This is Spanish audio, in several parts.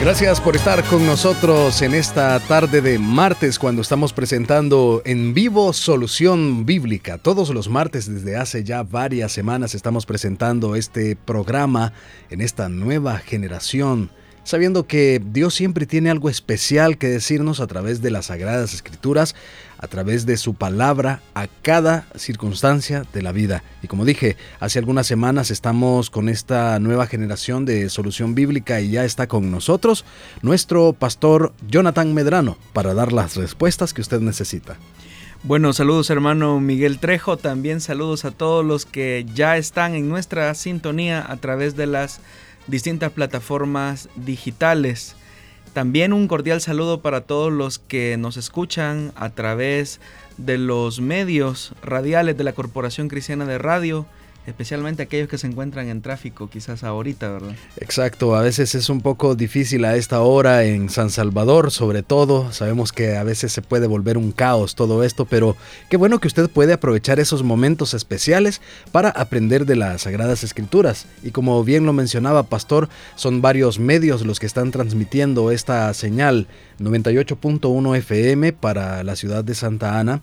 Gracias por estar con nosotros en esta tarde de martes cuando estamos presentando en vivo Solución Bíblica. Todos los martes desde hace ya varias semanas estamos presentando este programa en esta nueva generación sabiendo que Dios siempre tiene algo especial que decirnos a través de las sagradas escrituras, a través de su palabra, a cada circunstancia de la vida. Y como dije, hace algunas semanas estamos con esta nueva generación de solución bíblica y ya está con nosotros nuestro pastor Jonathan Medrano para dar las respuestas que usted necesita. Bueno, saludos hermano Miguel Trejo, también saludos a todos los que ya están en nuestra sintonía a través de las distintas plataformas digitales. También un cordial saludo para todos los que nos escuchan a través de los medios radiales de la Corporación Cristiana de Radio especialmente aquellos que se encuentran en tráfico quizás ahorita, ¿verdad? Exacto, a veces es un poco difícil a esta hora en San Salvador, sobre todo, sabemos que a veces se puede volver un caos todo esto, pero qué bueno que usted puede aprovechar esos momentos especiales para aprender de las Sagradas Escrituras. Y como bien lo mencionaba Pastor, son varios medios los que están transmitiendo esta señal 98.1 FM para la ciudad de Santa Ana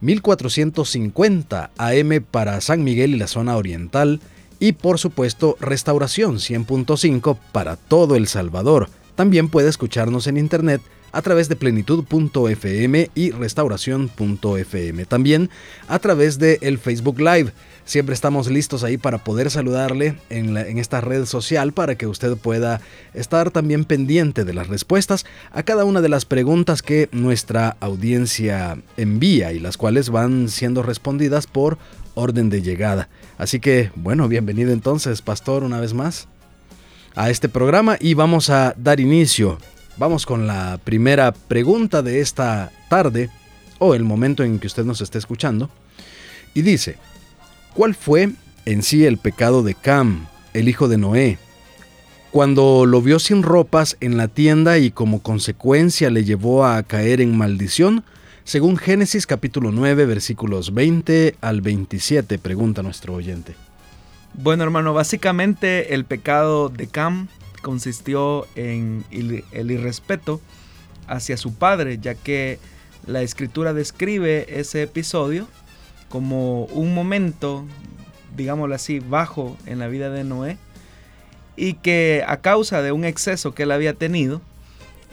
1450 AM para San Miguel y la zona oriental y por supuesto Restauración 100.5 para todo El Salvador. También puede escucharnos en internet a través de plenitud.fm y restauración.fm. También a través de el Facebook Live. Siempre estamos listos ahí para poder saludarle en, en, esta red social para que usted pueda estar también pendiente de las respuestas a cada una de las preguntas que nuestra audiencia envía y las cuales van siendo respondidas por orden de llegada. Así que, bueno, bienvenido entonces, pastor, una vez más a este programa y vamos a dar inicio. Vamos con la primera pregunta de esta tarde o el momento en que usted nos esté escuchando. Y dice, ¿Cuál fue en sí el pecado de Cam, el hijo de Noé? Cuando lo vio sin ropas en la tienda y como consecuencia le llevó a caer en maldición, según Génesis capítulo 9 versículos 20 al 27, pregunta nuestro oyente. Bueno hermano, básicamente el pecado de Cam consistió en el irrespeto hacia su padre, ya que la escritura describe ese episodio como un momento, digámoslo así, bajo en la vida de Noé y que a causa de un exceso que él había tenido,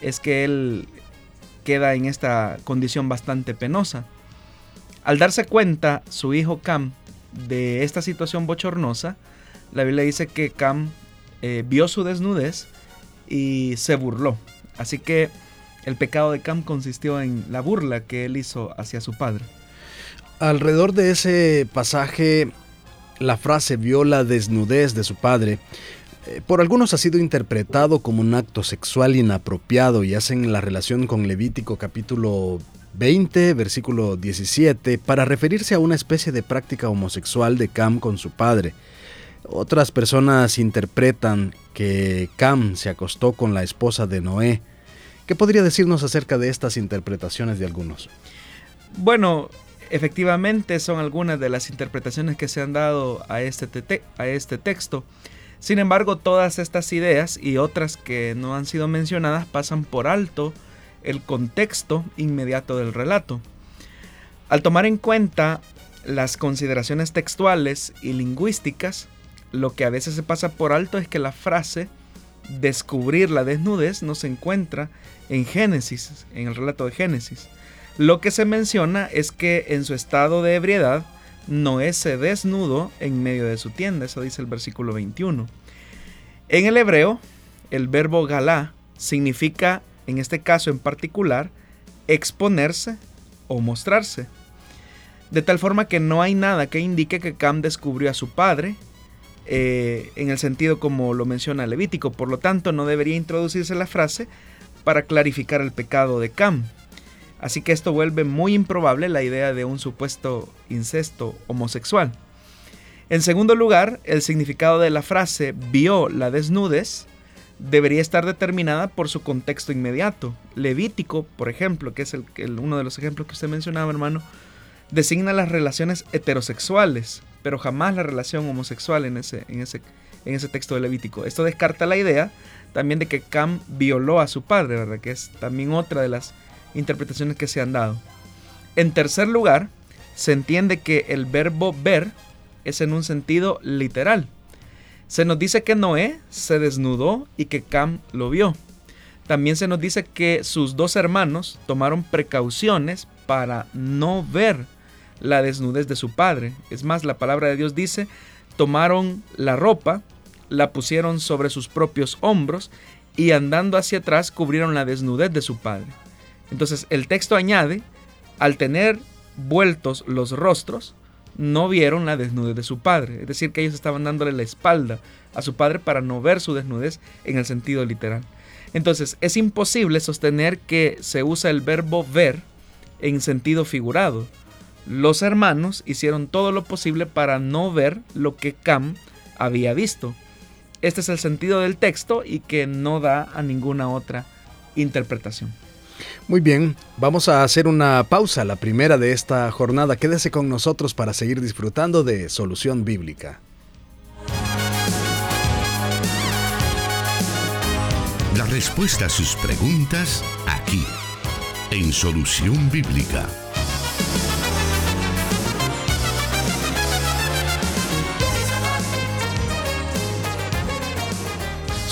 es que él queda en esta condición bastante penosa. Al darse cuenta su hijo Cam de esta situación bochornosa, la Biblia dice que Cam eh, vio su desnudez y se burló. Así que el pecado de Cam consistió en la burla que él hizo hacia su padre. Alrededor de ese pasaje, la frase vio la desnudez de su padre. Eh, por algunos ha sido interpretado como un acto sexual inapropiado y hacen la relación con Levítico capítulo 20, versículo 17, para referirse a una especie de práctica homosexual de Cam con su padre. Otras personas interpretan que Cam se acostó con la esposa de Noé. ¿Qué podría decirnos acerca de estas interpretaciones de algunos? Bueno, Efectivamente son algunas de las interpretaciones que se han dado a este, a este texto. Sin embargo, todas estas ideas y otras que no han sido mencionadas pasan por alto el contexto inmediato del relato. Al tomar en cuenta las consideraciones textuales y lingüísticas, lo que a veces se pasa por alto es que la frase descubrir la desnudez no se encuentra en Génesis, en el relato de Génesis. Lo que se menciona es que en su estado de ebriedad, Noé se desnudo en medio de su tienda, eso dice el versículo 21. En el hebreo, el verbo galá significa, en este caso en particular, exponerse o mostrarse. De tal forma que no hay nada que indique que Cam descubrió a su padre, eh, en el sentido como lo menciona Levítico. Por lo tanto, no debería introducirse la frase para clarificar el pecado de Cam. Así que esto vuelve muy improbable la idea de un supuesto incesto homosexual. En segundo lugar, el significado de la frase vio la desnudez debería estar determinada por su contexto inmediato. Levítico, por ejemplo, que es el, uno de los ejemplos que usted mencionaba, hermano, designa las relaciones heterosexuales, pero jamás la relación homosexual en ese, en ese, en ese texto de Levítico. Esto descarta la idea también de que Cam violó a su padre, ¿verdad? Que es también otra de las interpretaciones que se han dado. En tercer lugar, se entiende que el verbo ver es en un sentido literal. Se nos dice que Noé se desnudó y que Cam lo vio. También se nos dice que sus dos hermanos tomaron precauciones para no ver la desnudez de su padre. Es más, la palabra de Dios dice, tomaron la ropa, la pusieron sobre sus propios hombros y andando hacia atrás cubrieron la desnudez de su padre. Entonces el texto añade, al tener vueltos los rostros, no vieron la desnudez de su padre. Es decir, que ellos estaban dándole la espalda a su padre para no ver su desnudez en el sentido literal. Entonces, es imposible sostener que se usa el verbo ver en sentido figurado. Los hermanos hicieron todo lo posible para no ver lo que Cam había visto. Este es el sentido del texto y que no da a ninguna otra interpretación. Muy bien, vamos a hacer una pausa, la primera de esta jornada. Quédese con nosotros para seguir disfrutando de Solución Bíblica. La respuesta a sus preguntas aquí, en Solución Bíblica.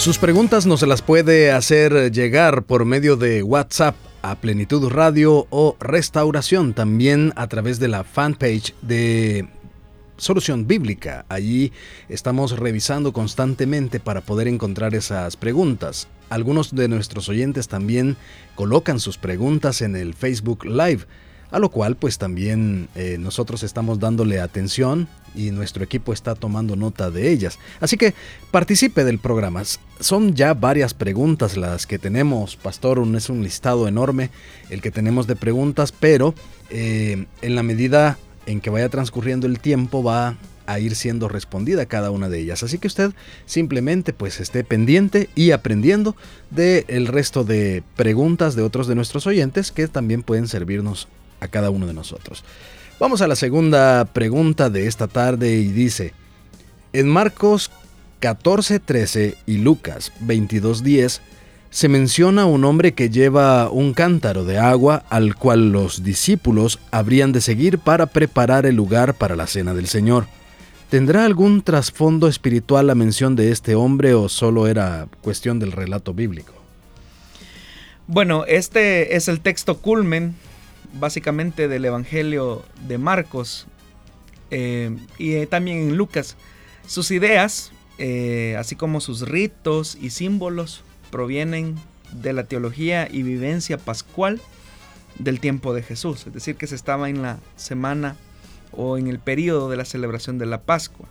Sus preguntas nos las puede hacer llegar por medio de WhatsApp a Plenitud Radio o Restauración, también a través de la fanpage de Solución Bíblica. Allí estamos revisando constantemente para poder encontrar esas preguntas. Algunos de nuestros oyentes también colocan sus preguntas en el Facebook Live a lo cual pues también eh, nosotros estamos dándole atención y nuestro equipo está tomando nota de ellas. Así que participe del programa. Son ya varias preguntas las que tenemos, Pastor, es un listado enorme el que tenemos de preguntas, pero eh, en la medida en que vaya transcurriendo el tiempo va a ir siendo respondida cada una de ellas. Así que usted simplemente pues esté pendiente y aprendiendo del el resto de preguntas de otros de nuestros oyentes que también pueden servirnos a cada uno de nosotros. Vamos a la segunda pregunta de esta tarde y dice, en Marcos 14:13 y Lucas 22:10 se menciona un hombre que lleva un cántaro de agua al cual los discípulos habrían de seguir para preparar el lugar para la cena del Señor. ¿Tendrá algún trasfondo espiritual la mención de este hombre o solo era cuestión del relato bíblico? Bueno, este es el texto culmen básicamente del Evangelio de Marcos eh, y también en Lucas. Sus ideas, eh, así como sus ritos y símbolos, provienen de la teología y vivencia pascual del tiempo de Jesús, es decir, que se estaba en la semana o en el periodo de la celebración de la Pascua.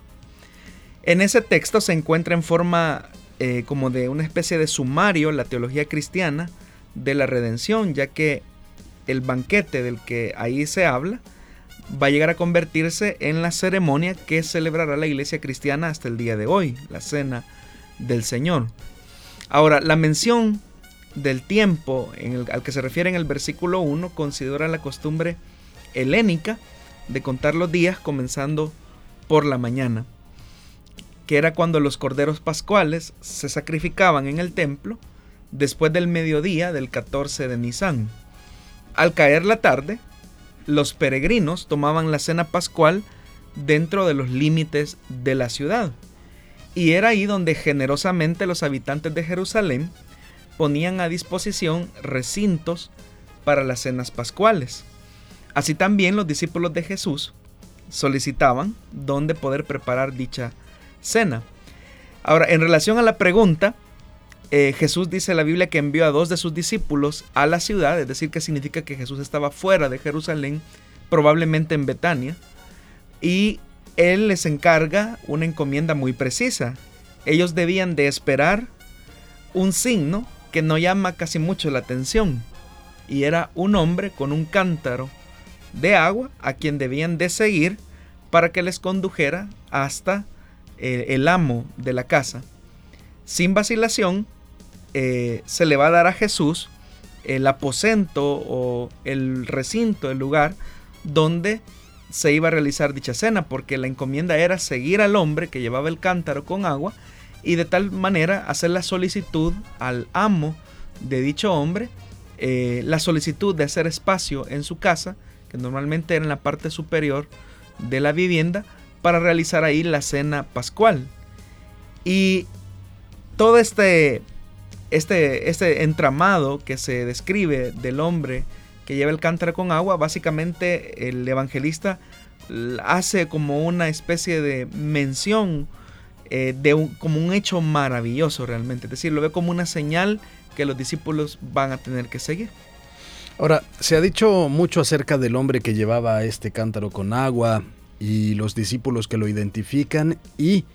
En ese texto se encuentra en forma eh, como de una especie de sumario la teología cristiana de la redención, ya que el banquete del que ahí se habla va a llegar a convertirse en la ceremonia que celebrará la iglesia cristiana hasta el día de hoy, la cena del Señor. Ahora, la mención del tiempo al que se refiere en el versículo 1 considera la costumbre helénica de contar los días comenzando por la mañana, que era cuando los corderos pascuales se sacrificaban en el templo después del mediodía del 14 de Nisan. Al caer la tarde, los peregrinos tomaban la cena pascual dentro de los límites de la ciudad. Y era ahí donde generosamente los habitantes de Jerusalén ponían a disposición recintos para las cenas pascuales. Así también los discípulos de Jesús solicitaban dónde poder preparar dicha cena. Ahora, en relación a la pregunta, eh, Jesús dice la Biblia que envió a dos de sus discípulos a la ciudad, es decir, que significa que Jesús estaba fuera de Jerusalén, probablemente en Betania, y él les encarga una encomienda muy precisa. Ellos debían de esperar un signo que no llama casi mucho la atención, y era un hombre con un cántaro de agua a quien debían de seguir para que les condujera hasta eh, el amo de la casa. Sin vacilación, eh, se le va a dar a Jesús el aposento o el recinto, el lugar donde se iba a realizar dicha cena, porque la encomienda era seguir al hombre que llevaba el cántaro con agua y de tal manera hacer la solicitud al amo de dicho hombre, eh, la solicitud de hacer espacio en su casa, que normalmente era en la parte superior de la vivienda, para realizar ahí la cena pascual. Y todo este, este, este entramado que se describe del hombre que lleva el cántaro con agua, básicamente el evangelista hace como una especie de mención eh, de un, como un hecho maravilloso realmente, es decir, lo ve como una señal que los discípulos van a tener que seguir. Ahora, se ha dicho mucho acerca del hombre que llevaba este cántaro con agua y los discípulos que lo identifican y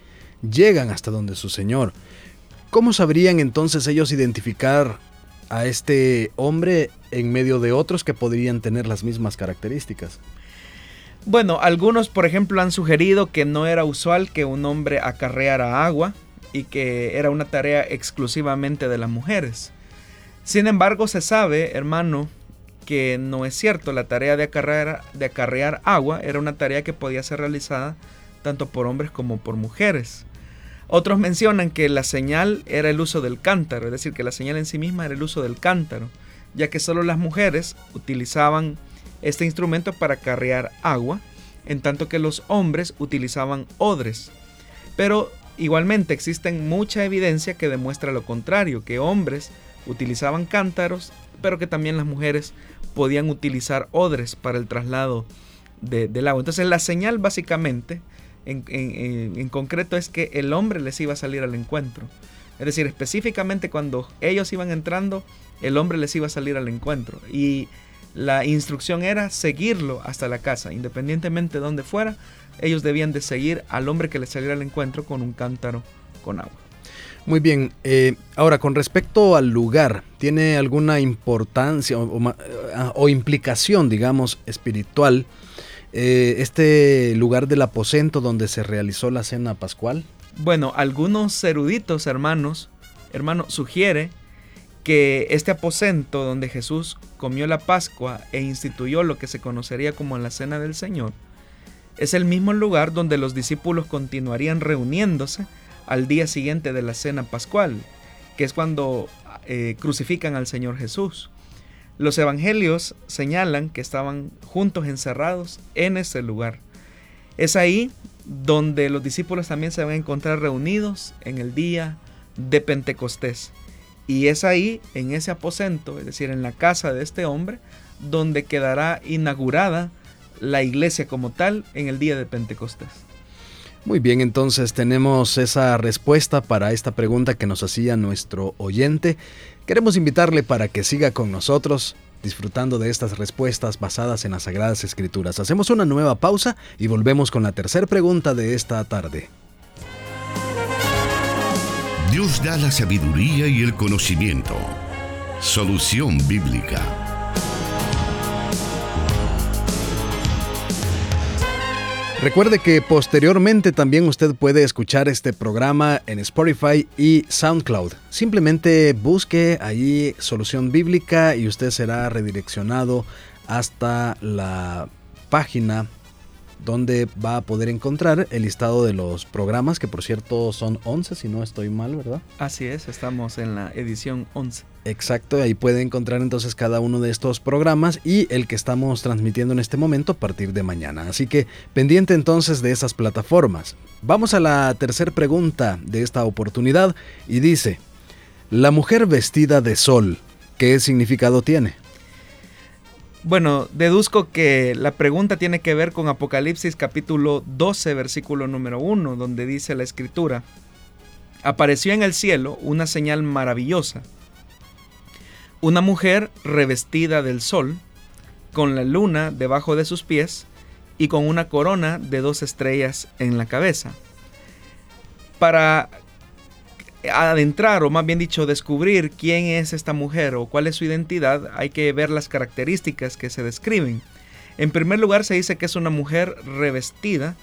llegan hasta donde su Señor. ¿Cómo sabrían entonces ellos identificar a este hombre en medio de otros que podrían tener las mismas características? Bueno, algunos por ejemplo han sugerido que no era usual que un hombre acarreara agua y que era una tarea exclusivamente de las mujeres. Sin embargo, se sabe, hermano, que no es cierto. La tarea de acarrear, agua era una tarea que podía ser realizada tanto por hombres como por mujeres. Otros mencionan que la señal era el uso del cántaro, es decir, que la señal en sí misma era el uso del cántaro, ya que solo las mujeres utilizaban este instrumento para carrear agua, en tanto que los hombres utilizaban odres. Pero igualmente existen mucha evidencia que demuestra lo contrario, que hombres utilizaban cántaros, pero que también las mujeres podían utilizar odres para el traslado del agua. Entonces la señal básicamente en, concreto es que el hombre les iba a salir al encuentro. Es decir, específicamente cuando ellos iban entrando, el hombre les iba a salir al encuentro. Y la instrucción era seguirlo hasta la casa, independientemente de dónde fuera, ellos debían de seguir al hombre que les saliera al encuentro con un cántaro con agua. Muy bien, eh, ahora con respecto al lugar, ¿tiene alguna importancia o implicación, digamos, espiritual eh, este lugar del aposento donde se realizó la cena pascual? Bueno, algunos eruditos hermanos, hermano, sugiere que este aposento donde Jesús comió la Pascua e instituyó lo que se conocería como la cena del Señor, es el mismo lugar donde los discípulos continuarían reuniéndose al día siguiente de la cena pascual, que es cuando eh, crucifican al Señor Jesús. Los evangelios señalan que estaban juntos encerrados en ese lugar. Es ahí donde los discípulos también se van a encontrar reunidos en el día de Pentecostés. Y es ahí, en ese aposento, es decir, en la casa de este hombre, donde quedará inaugurada la iglesia como tal en el día de Pentecostés. Muy bien, entonces tenemos esa respuesta para esta pregunta que nos hacía nuestro oyente. Queremos invitarle para que siga con nosotros disfrutando de estas respuestas basadas en las Sagradas Escrituras. Hacemos una nueva pausa y volvemos con la tercera pregunta de esta tarde. Dios da la sabiduría y el conocimiento. Solución bíblica. Recuerde que posteriormente también usted puede escuchar este programa en Spotify y SoundCloud. Simplemente busque allí Solución Bíblica y usted será redireccionado hasta la página donde va a poder encontrar el listado de los programas, que por cierto son 11, si no estoy mal, ¿verdad? Así es, estamos en la edición 11. Exacto, ahí puede encontrar entonces cada uno de estos programas y el que estamos transmitiendo en este momento a partir de mañana. Así que pendiente entonces de esas plataformas. Vamos a la tercera pregunta de esta oportunidad y dice, la mujer vestida de sol, ¿qué significado tiene? Bueno, deduzco que la pregunta tiene que ver con Apocalipsis capítulo 12, versículo número 1, donde dice la escritura, apareció en el cielo una señal maravillosa, una mujer revestida del sol, con la luna debajo de sus pies y con una corona de dos estrellas en la cabeza. Para adentrar, o más bien dicho, descubrir quién es esta mujer o cuál es su identidad, hay que ver las características que se describen. En primer lugar, se dice que es una mujer revestida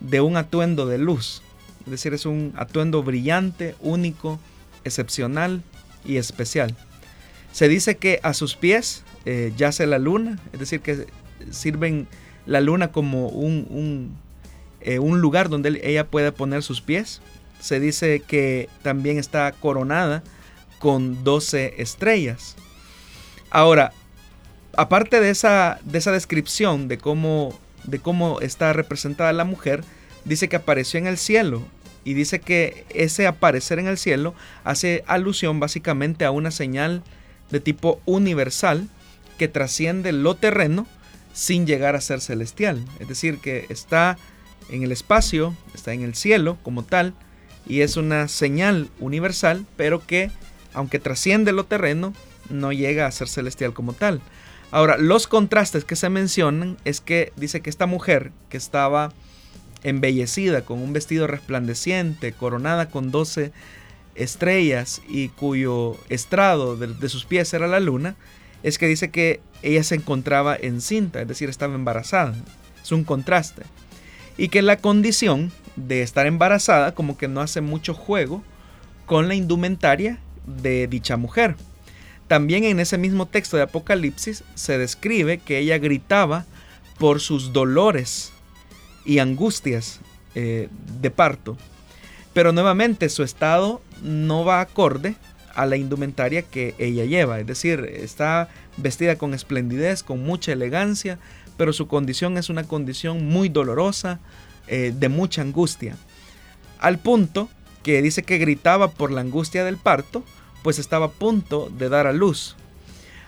de un atuendo de luz, es decir, es un atuendo brillante, único, excepcional y especial. Se dice que a sus pies eh, yace la luna, es decir, que sirven la luna como un, eh, un, lugar donde ella pueda poner sus pies. Se dice que también está coronada con 12 estrellas. Ahora, aparte de esa, de esa descripción de cómo, de cómo está representada la mujer, dice que apareció en el cielo y dice que ese aparecer en el cielo hace alusión básicamente a una señal de tipo universal que trasciende lo terreno sin llegar a ser celestial. Es decir, que está en el espacio, está en el cielo como tal, y es una señal universal, pero que, aunque trasciende lo terreno, no llega a ser celestial como tal. Ahora, los contrastes que se mencionan es que dice que esta mujer que estaba embellecida con un vestido resplandeciente, coronada con doce estrellas y cuyo estrado de, sus pies era la luna, es que dice que ella se encontraba encinta, es decir, estaba embarazada. Es un contraste. Y que la condición de estar embarazada como que no hace mucho juego con la indumentaria de dicha mujer. También en ese mismo texto de Apocalipsis se describe que ella gritaba por sus dolores y angustias eh, de parto. Pero nuevamente su estado no va acorde a la indumentaria que ella lleva. Es decir, está vestida con esplendidez, con mucha elegancia, pero su condición es una condición muy dolorosa, eh, de mucha angustia. Al punto que dice que gritaba por la angustia del parto, pues estaba a punto de dar a luz.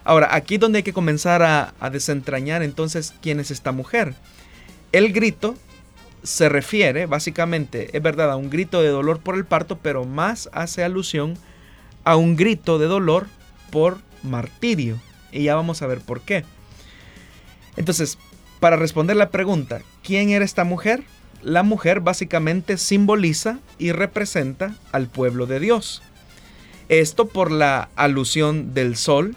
Ahora, aquí donde hay que comenzar a, a desentrañar entonces quién es esta mujer. El grito se refiere básicamente, es verdad, a un grito de dolor por el parto, pero más hace alusión a un grito de dolor por martirio. Y ya vamos a ver por qué. Entonces, para responder la pregunta, ¿quién era esta mujer? La mujer básicamente simboliza y representa al pueblo de Dios. Esto por la alusión del sol,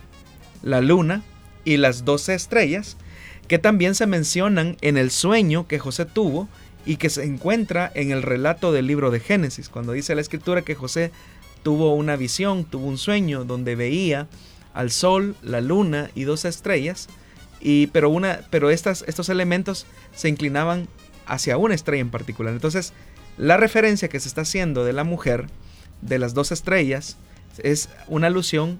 la luna y las doce estrellas, que también se mencionan en el sueño que José tuvo y que se encuentra en el relato del libro de Génesis, cuando dice la escritura que José tuvo una visión, tuvo un sueño donde veía al sol, la luna y dos estrellas, y, pero, una, pero estas, estos elementos se inclinaban hacia una estrella en particular. Entonces, la referencia que se está haciendo de la mujer, de las dos estrellas, es una alusión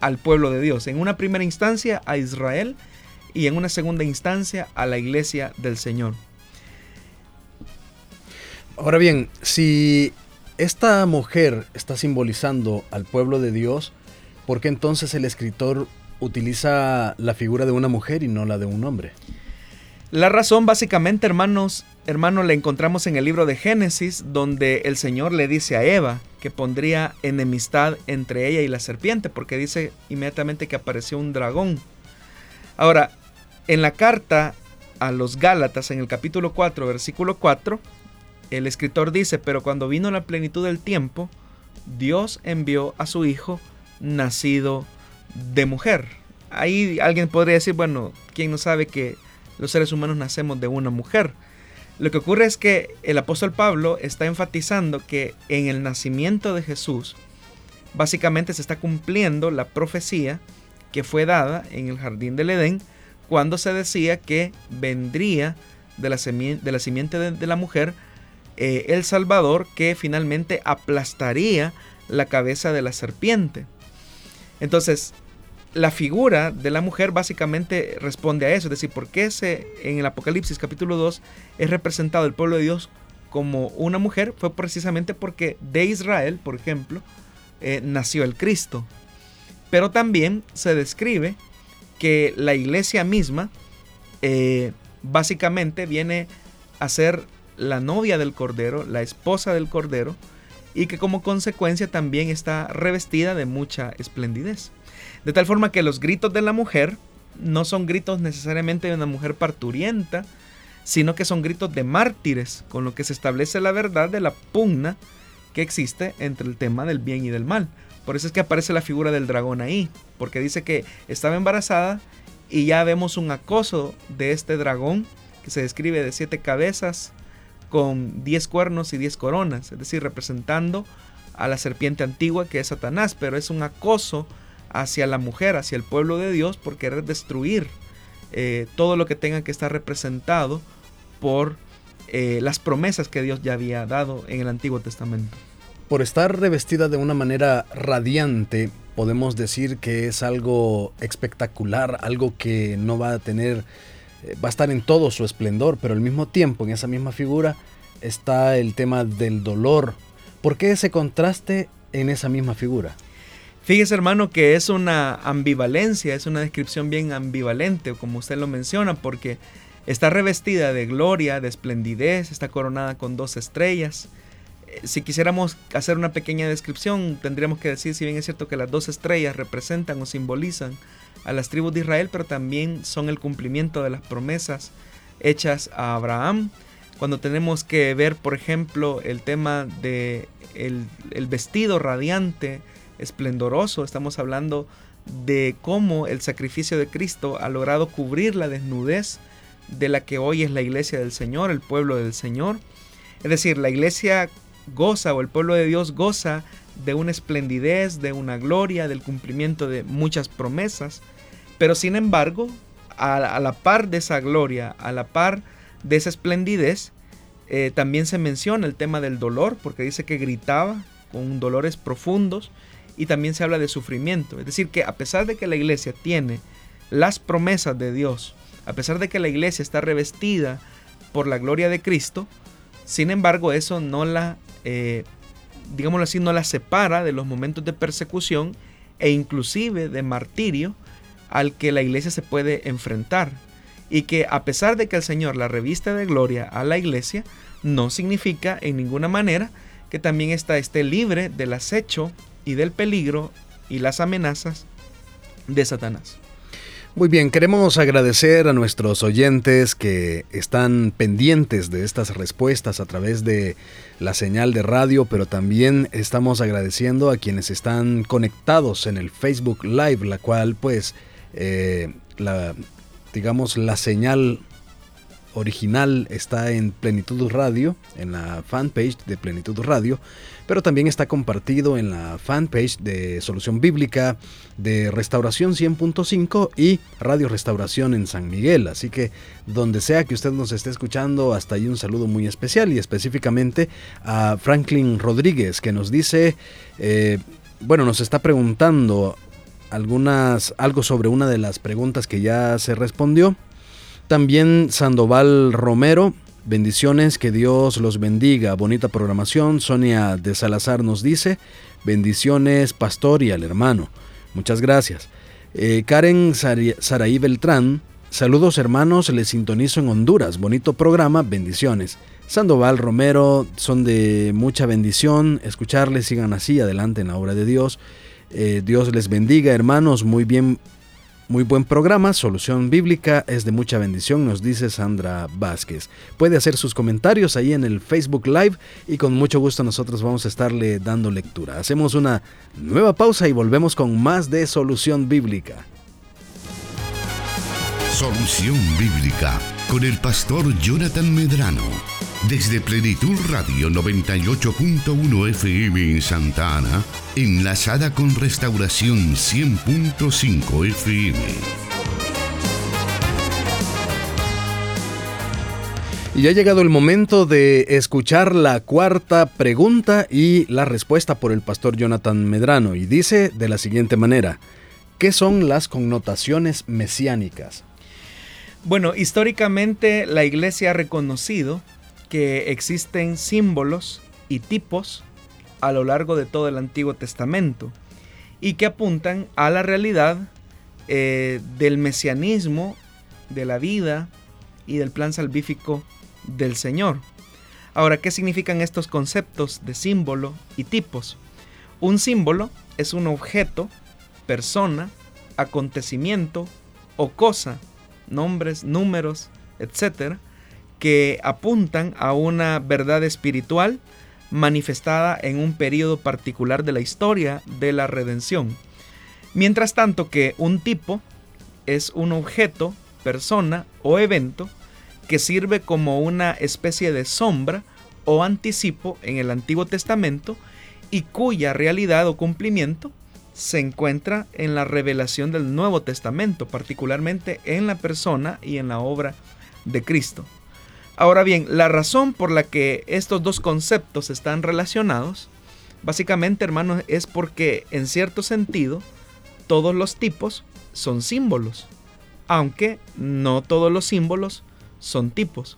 al pueblo de Dios. En una primera instancia a Israel y en una segunda instancia a la iglesia del Señor. Ahora bien, si esta mujer está simbolizando al pueblo de Dios, ¿por qué entonces el escritor utiliza la figura de una mujer y no la de un hombre? La razón básicamente, hermanos, hermano, la encontramos en el libro de Génesis, donde el Señor le dice a Eva que pondría enemistad entre ella y la serpiente, porque dice inmediatamente que apareció un dragón. Ahora, en la carta a los Gálatas, en el capítulo 4, versículo 4, el escritor dice, pero cuando vino la plenitud del tiempo, Dios envió a su Hijo nacido de mujer. Ahí alguien podría decir, bueno, ¿quién no sabe que los seres humanos nacemos de una mujer. Lo que ocurre es que el apóstol Pablo está enfatizando que en el nacimiento de Jesús básicamente se está cumpliendo la profecía que fue dada en el jardín del Edén cuando se decía que vendría de la, de la simiente de, la mujer eh, el Salvador que finalmente aplastaría la cabeza de la serpiente. Entonces, la figura de la mujer básicamente responde a eso, es decir, por qué se, en el Apocalipsis capítulo 2 es representado el pueblo de Dios como una mujer, fue precisamente porque de Israel, por ejemplo, eh, nació el Cristo. Pero también se describe que la iglesia misma eh, básicamente viene a ser la novia del Cordero, la esposa del Cordero, y que como consecuencia también está revestida de mucha esplendidez. De tal forma que los gritos de la mujer no son gritos necesariamente de una mujer parturienta, sino que son gritos de mártires, con lo que se establece la verdad de la pugna que existe entre el tema del bien y del mal. Por eso es que aparece la figura del dragón ahí, porque dice que estaba embarazada y ya vemos un acoso de este dragón que se describe de siete cabezas con diez cuernos y diez coronas, es decir, representando a la serpiente antigua que es Satanás, pero es un acoso hacia la mujer, hacia el pueblo de Dios por querer destruir eh, todo lo que tenga que estar representado por eh, las promesas que Dios ya había dado en el Antiguo Testamento. Por estar revestida de una manera radiante, podemos decir que es algo espectacular, algo que no va a tener, eh, va a estar en todo su esplendor, pero al mismo tiempo en esa misma figura está el tema del dolor. ¿Por qué ese contraste en esa misma figura? Fíjese hermano que es una ambivalencia, es una descripción bien ambivalente, como usted lo menciona, porque está revestida de gloria, de esplendidez, está coronada con dos estrellas. Eh, si quisiéramos hacer una pequeña descripción, tendríamos que decir, si bien es cierto que las dos estrellas representan o simbolizan a las tribus de Israel, pero también son el cumplimiento de las promesas hechas a Abraham. Cuando tenemos que ver, por ejemplo, el tema de el, el vestido radiante, esplendoroso. Estamos hablando de cómo el sacrificio de Cristo ha logrado cubrir la desnudez de la que hoy es la iglesia del Señor, el pueblo del Señor. Es decir, la iglesia goza o el pueblo de Dios goza de una esplendidez, de una gloria, del cumplimiento de muchas promesas. Pero sin embargo, a, la par de esa gloria, a la par de esa esplendidez, eh, también se menciona el tema del dolor, porque dice que gritaba con dolores profundos y también se habla de sufrimiento. Es decir, que a pesar de que la iglesia tiene las promesas de Dios, a pesar de que la iglesia está revestida por la gloria de Cristo, sin embargo eso no la, eh, digámoslo así, no la separa de los momentos de persecución e inclusive de martirio al que la iglesia se puede enfrentar. Y que a pesar de que el Señor la reviste de gloria a la iglesia, no significa en ninguna manera que también ésta esté libre del acecho y del peligro y las amenazas de Satanás. Muy bien, queremos agradecer a nuestros oyentes que están pendientes de estas respuestas a través de la señal de radio, pero también estamos agradeciendo a quienes están conectados en el Facebook Live, la cual pues, eh, la, digamos, la señal original está en Plenitud Radio, en la fanpage de Plenitud Radio, pero también está compartido en la fanpage de Solución Bíblica, de Restauración 100.5 y Radio Restauración en San Miguel. Así que donde sea que usted nos esté escuchando, hasta ahí un saludo muy especial y específicamente a Franklin Rodríguez que nos dice, eh, bueno, nos está preguntando algunas, algo sobre una de las preguntas que ya se respondió. También Sandoval Romero, bendiciones, que Dios los bendiga. Bonita programación. Sonia de Salazar nos dice, bendiciones, pastor y al hermano. Muchas gracias. Eh, Karen Saraí Beltrán, saludos hermanos, les sintonizo en Honduras. Bonito programa, bendiciones. Sandoval Romero, son de mucha bendición. Escucharles, sigan así, adelante en la obra de Dios. Eh, Dios les bendiga, hermanos. Muy bien muy buen programa, Solución Bíblica es de mucha bendición, nos dice Sandra Vázquez. Puede hacer sus comentarios ahí en el Facebook Live y con mucho gusto nosotros vamos a estarle dando lectura. Hacemos una nueva pausa y volvemos con más de Solución Bíblica. Solución Bíblica con el pastor Jonathan Medrano. Desde Plenitud Radio 98.1 FM en Santa Ana, enlazada con Restauración 100.5 FM. Y ha llegado el momento de escuchar la cuarta pregunta y la respuesta por el pastor Jonathan Medrano. Y dice de la siguiente manera, ¿qué son las connotaciones mesiánicas? Bueno, históricamente la iglesia ha reconocido que existen símbolos y tipos a lo largo de todo el Antiguo Testamento y que apuntan a la realidad eh, del mesianismo, de la vida y del plan salvífico del Señor. Ahora, ¿qué significan estos conceptos de símbolo y tipos? Un símbolo es un objeto, persona, acontecimiento o cosa nombres, números, etcétera, que apuntan a una verdad espiritual manifestada en un periodo particular de la historia de la redención. Mientras tanto que un tipo es un objeto, persona o evento que sirve como una especie de sombra o anticipo en el Antiguo Testamento y cuya realidad o cumplimiento se encuentra en la revelación del Nuevo Testamento, particularmente en la persona y en la obra de Cristo. Ahora bien, la razón por la que estos dos conceptos están relacionados, básicamente hermanos, es porque en cierto sentido todos los tipos son símbolos, aunque no todos los símbolos son tipos.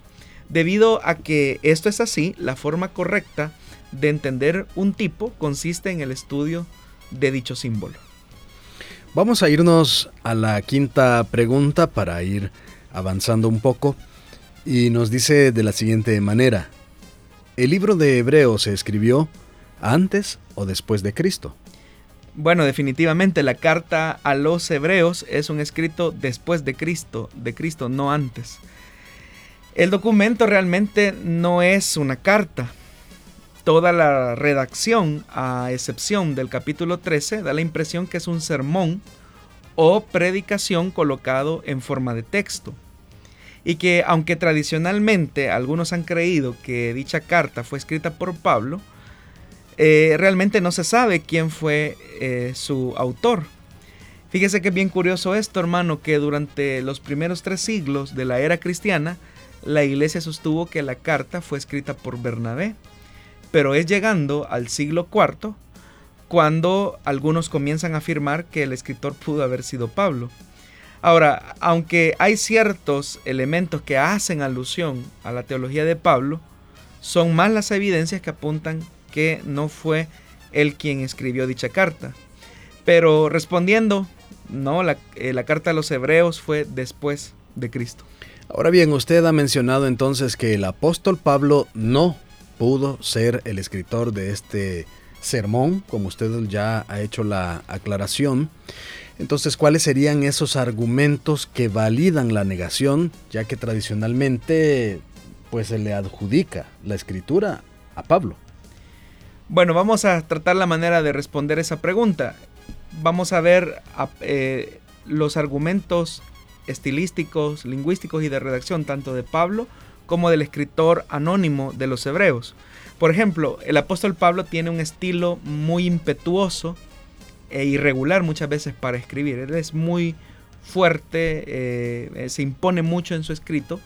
Debido a que esto es así, la forma correcta de entender un tipo consiste en el estudio de dicho símbolo. Vamos a irnos a la quinta pregunta para ir avanzando un poco y nos dice de la siguiente manera, ¿el libro de Hebreo se escribió antes o después de Cristo? Bueno, definitivamente la carta a los hebreos es un escrito después de Cristo, de Cristo, no antes. El documento realmente no es una carta. Toda la redacción, a excepción del capítulo 13, da la impresión que es un sermón o predicación colocado en forma de texto. Y que aunque tradicionalmente algunos han creído que dicha carta fue escrita por Pablo, eh, realmente no se sabe quién fue eh, su autor. Fíjese que bien curioso esto, hermano, que durante los primeros tres siglos de la era cristiana, la iglesia sostuvo que la carta fue escrita por Bernabé, pero es llegando al siglo IV cuando algunos comienzan a afirmar que el escritor pudo haber sido Pablo. Ahora, aunque hay ciertos elementos que hacen alusión a la teología de Pablo, son más las evidencias que apuntan que no fue él quien escribió dicha carta. Pero respondiendo, no, la, eh, la carta a los hebreos fue después de Cristo. Ahora bien, usted ha mencionado entonces que el apóstol Pablo no pudo ser el escritor de este sermón, como usted ya ha hecho la aclaración. Entonces, ¿cuáles serían esos argumentos que validan la negación, ya que tradicionalmente pues se le adjudica la escritura a Pablo? Bueno, vamos a tratar la manera de responder esa pregunta. Vamos a ver eh, los argumentos estilísticos, lingüísticos y de redacción tanto de Pablo como del escritor anónimo de los hebreos. Por ejemplo, el apóstol Pablo tiene un estilo muy impetuoso e irregular muchas veces para escribir. Él es muy fuerte, eh, se impone mucho en su escrito,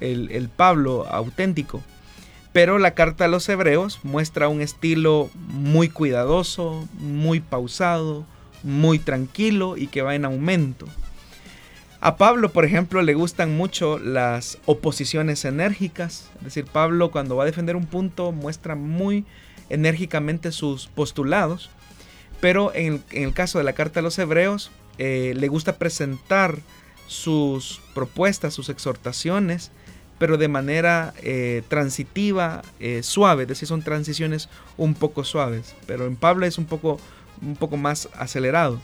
el, el Pablo auténtico. Pero la carta a los hebreos muestra un estilo muy cuidadoso, muy pausado, muy tranquilo y que va en aumento. A Pablo, por ejemplo, le gustan mucho las oposiciones enérgicas. Es decir, Pablo cuando va a defender un punto muestra muy enérgicamente sus postulados. Pero en el, caso de la carta a los hebreos, eh, le gusta presentar sus propuestas, sus exhortaciones, pero de manera eh, transitiva, eh, suave. Es decir, son transiciones un poco suaves. Pero en Pablo es un poco, un poco más acelerado.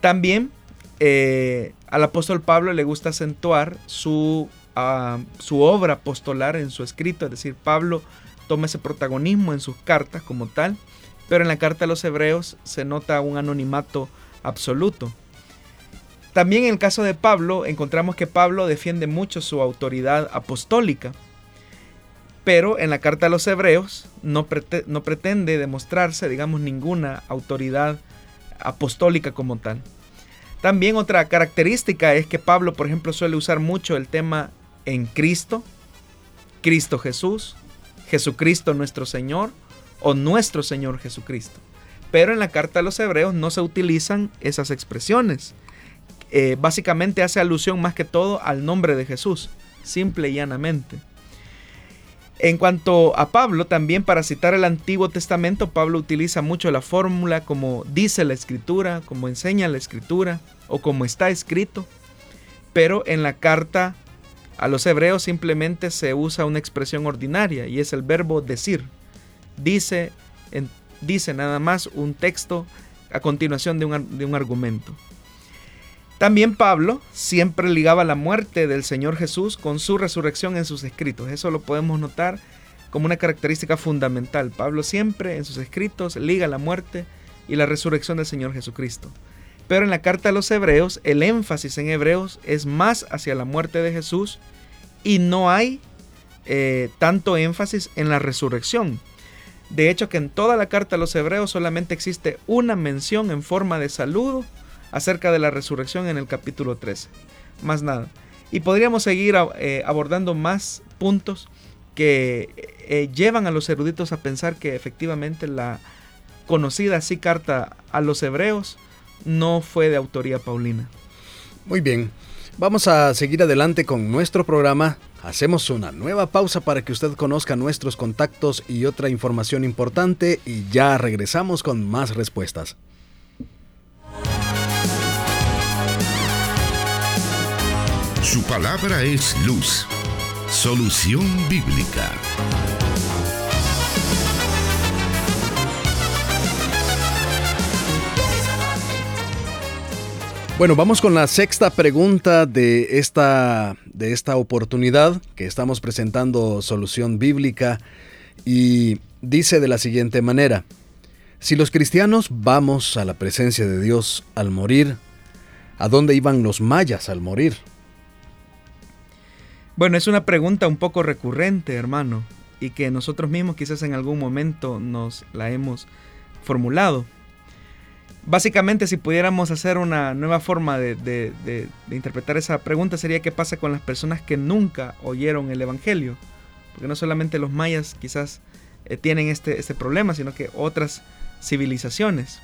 También eh, al apóstol Pablo le gusta acentuar su, ah, su obra apostolar en su escrito, es decir, Pablo toma ese protagonismo en sus cartas como tal, pero en la carta a los hebreos se nota un anonimato absoluto. También en el caso de Pablo encontramos que Pablo defiende mucho su autoridad apostólica, pero en la carta a los hebreos no, no pretende demostrarse, digamos, ninguna autoridad apostólica como tal. También otra característica es que Pablo, por ejemplo, suele usar mucho el tema en Cristo, Cristo Jesús, Jesucristo nuestro Señor o nuestro Señor Jesucristo. Pero en la carta a los hebreos no se utilizan esas expresiones. Eh, básicamente hace alusión más que todo al nombre de Jesús, simple y llanamente. En cuanto a Pablo, también para citar el Antiguo Testamento, Pablo utiliza mucho la fórmula como dice la escritura, como enseña la escritura o como está escrito. Pero en la carta a los hebreos simplemente se usa una expresión ordinaria y es el verbo decir. Dice, dice nada más un texto a continuación de un, de un argumento. También Pablo siempre ligaba la muerte del Señor Jesús con su resurrección en sus escritos. Eso lo podemos notar como una característica fundamental. Pablo siempre en sus escritos liga la muerte y la resurrección del Señor Jesucristo. Pero en la carta a los hebreos, el énfasis en hebreos es más hacia la muerte de Jesús y no hay eh, tanto énfasis en la resurrección. De hecho, que en toda la carta a los hebreos solamente existe una mención en forma de saludo acerca de la resurrección en el capítulo 13. Más nada. Y podríamos seguir eh, abordando más puntos que eh, llevan a los eruditos a pensar que efectivamente la conocida así carta a los hebreos no fue de autoría paulina. Muy bien, vamos a seguir adelante con nuestro programa. Hacemos una nueva pausa para que usted conozca nuestros contactos y otra información importante y ya regresamos con más respuestas. Su palabra es luz. Solución bíblica. Bueno, vamos con la sexta pregunta de esta, de esta oportunidad que estamos presentando Solución Bíblica y dice de la siguiente manera, si los cristianos vamos a la presencia de Dios al morir, ¿a dónde iban los mayas al morir? Bueno, es una pregunta un poco recurrente, hermano, y que nosotros mismos quizás en algún momento nos la hemos formulado. Básicamente, si pudiéramos hacer una nueva forma de, interpretar esa pregunta, sería qué pasa con las personas que nunca oyeron el Evangelio. Porque no solamente los mayas quizás eh, tienen este, este, problema, sino que otras civilizaciones.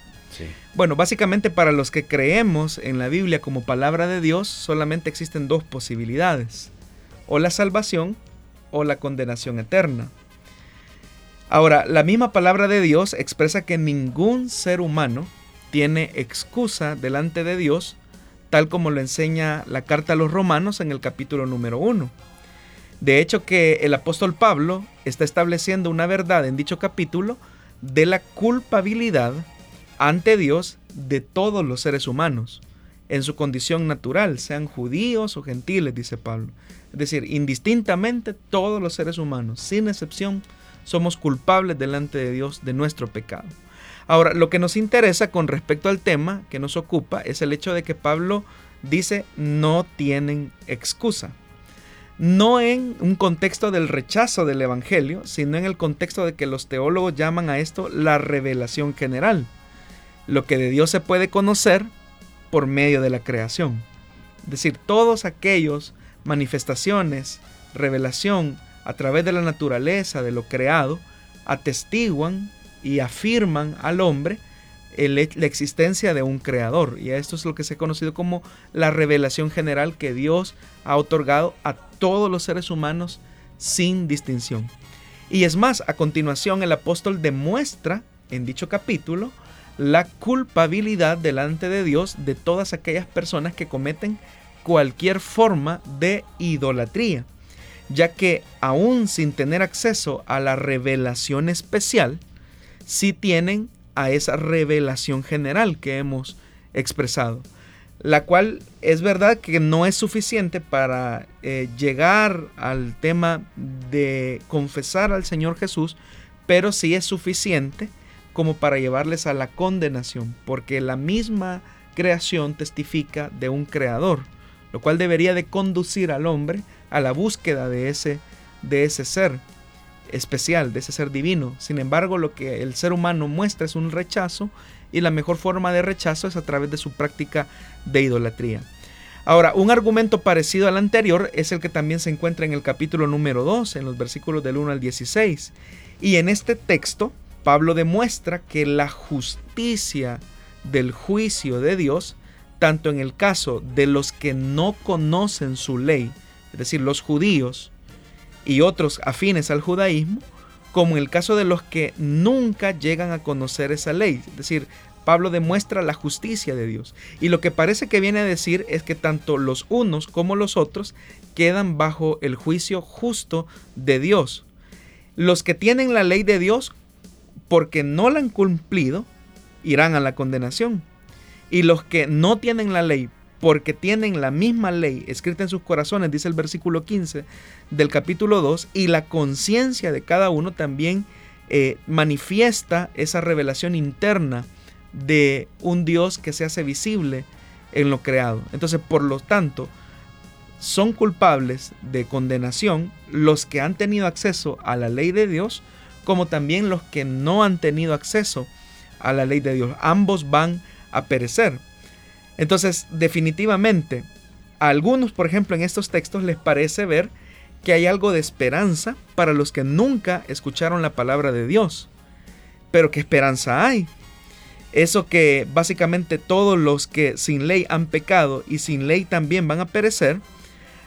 Bueno, básicamente para los que creemos en la Biblia como palabra de Dios, solamente existen dos posibilidades. O la salvación o la condenación eterna. Ahora, la misma palabra de Dios expresa que ningún ser humano tiene excusa delante de Dios, tal como lo enseña la carta a los romanos en el capítulo número 1. De hecho que el apóstol Pablo está estableciendo una verdad en dicho capítulo de la culpabilidad ante Dios de todos los seres humanos, en su condición natural, sean judíos o gentiles, dice Pablo. Es decir, indistintamente todos los seres humanos, sin excepción, somos culpables delante de Dios de nuestro pecado. Ahora, lo que nos interesa con respecto al tema que nos ocupa es el hecho de que Pablo dice no tienen excusa. No en un contexto del rechazo del Evangelio, sino en el contexto de que los teólogos llaman a esto la revelación general. Lo que de Dios se puede conocer por medio de la creación. Es decir, todos aquellos manifestaciones, revelación a través de la naturaleza, de lo creado, atestiguan y afirman al hombre la existencia de un creador. Y esto es lo que se ha conocido como la revelación general que Dios ha otorgado a todos los seres humanos sin distinción. Y es más, a continuación el apóstol demuestra en dicho capítulo la culpabilidad delante de Dios de todas aquellas personas que cometen cualquier forma de idolatría, ya que aún sin tener acceso a la revelación especial, sí tienen a esa revelación general que hemos expresado, la cual es verdad que no es suficiente para eh, llegar al tema de confesar al Señor Jesús, pero sí es suficiente como para llevarles a la condenación, porque la misma creación testifica de un creador, lo cual debería de conducir al hombre a la búsqueda de ese, de ese ser especial, de ese ser divino. Sin embargo, lo que el ser humano muestra es un rechazo y la mejor forma de rechazo es a través de su práctica de idolatría. Ahora, un argumento parecido al anterior es el que también se encuentra en el capítulo número 2, en los versículos del 1 al 16. Y en este texto, Pablo demuestra que la justicia del juicio de Dios, tanto en el caso de los que no conocen su ley, es decir, los judíos, y otros afines al judaísmo, como en el caso de los que nunca llegan a conocer esa ley. Es decir, Pablo demuestra la justicia de Dios. Y lo que parece que viene a decir es que tanto los unos como los otros quedan bajo el juicio justo de Dios. Los que tienen la ley de Dios, porque no la han cumplido, irán a la condenación. Y los que no tienen la ley, porque tienen la misma ley escrita en sus corazones, dice el versículo 15 del capítulo 2, y la conciencia de cada uno también eh, manifiesta esa revelación interna de un Dios que se hace visible en lo creado. Entonces, por lo tanto, son culpables de condenación los que han tenido acceso a la ley de Dios como también los que no han tenido acceso a la ley de Dios. Ambos van a perecer. Entonces, definitivamente, a algunos, por ejemplo, en estos textos les parece ver que hay algo de esperanza para los que nunca escucharon la palabra de Dios. Pero ¿qué esperanza hay? Eso que básicamente todos los que sin ley han pecado y sin ley también van a perecer,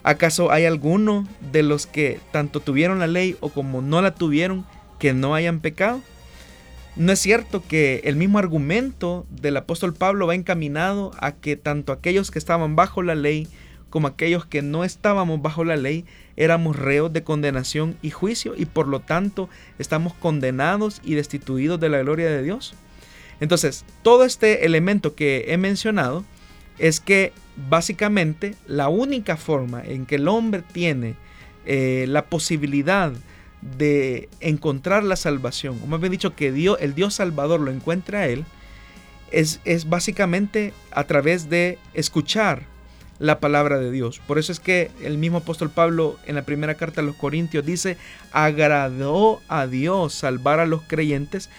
¿acaso hay alguno de los que tanto tuvieron la ley o como no la tuvieron que no hayan pecado? ¿No es cierto que el mismo argumento del apóstol Pablo va encaminado a que tanto aquellos que estaban bajo la ley como aquellos que no estábamos bajo la ley, éramos reos de condenación y juicio y por lo tanto estamos condenados y destituidos de la gloria de Dios. Entonces, todo este elemento que he mencionado es que básicamente la única forma en que el hombre tiene eh, la posibilidad de encontrar la salvación, o más bien dicho, que Dios, el Dios Salvador lo encuentre a él, es, es básicamente a través de escuchar la palabra de Dios. Por eso es que el mismo apóstol Pablo en la primera carta a los Corintios dice, agradó a Dios salvar a los creyentes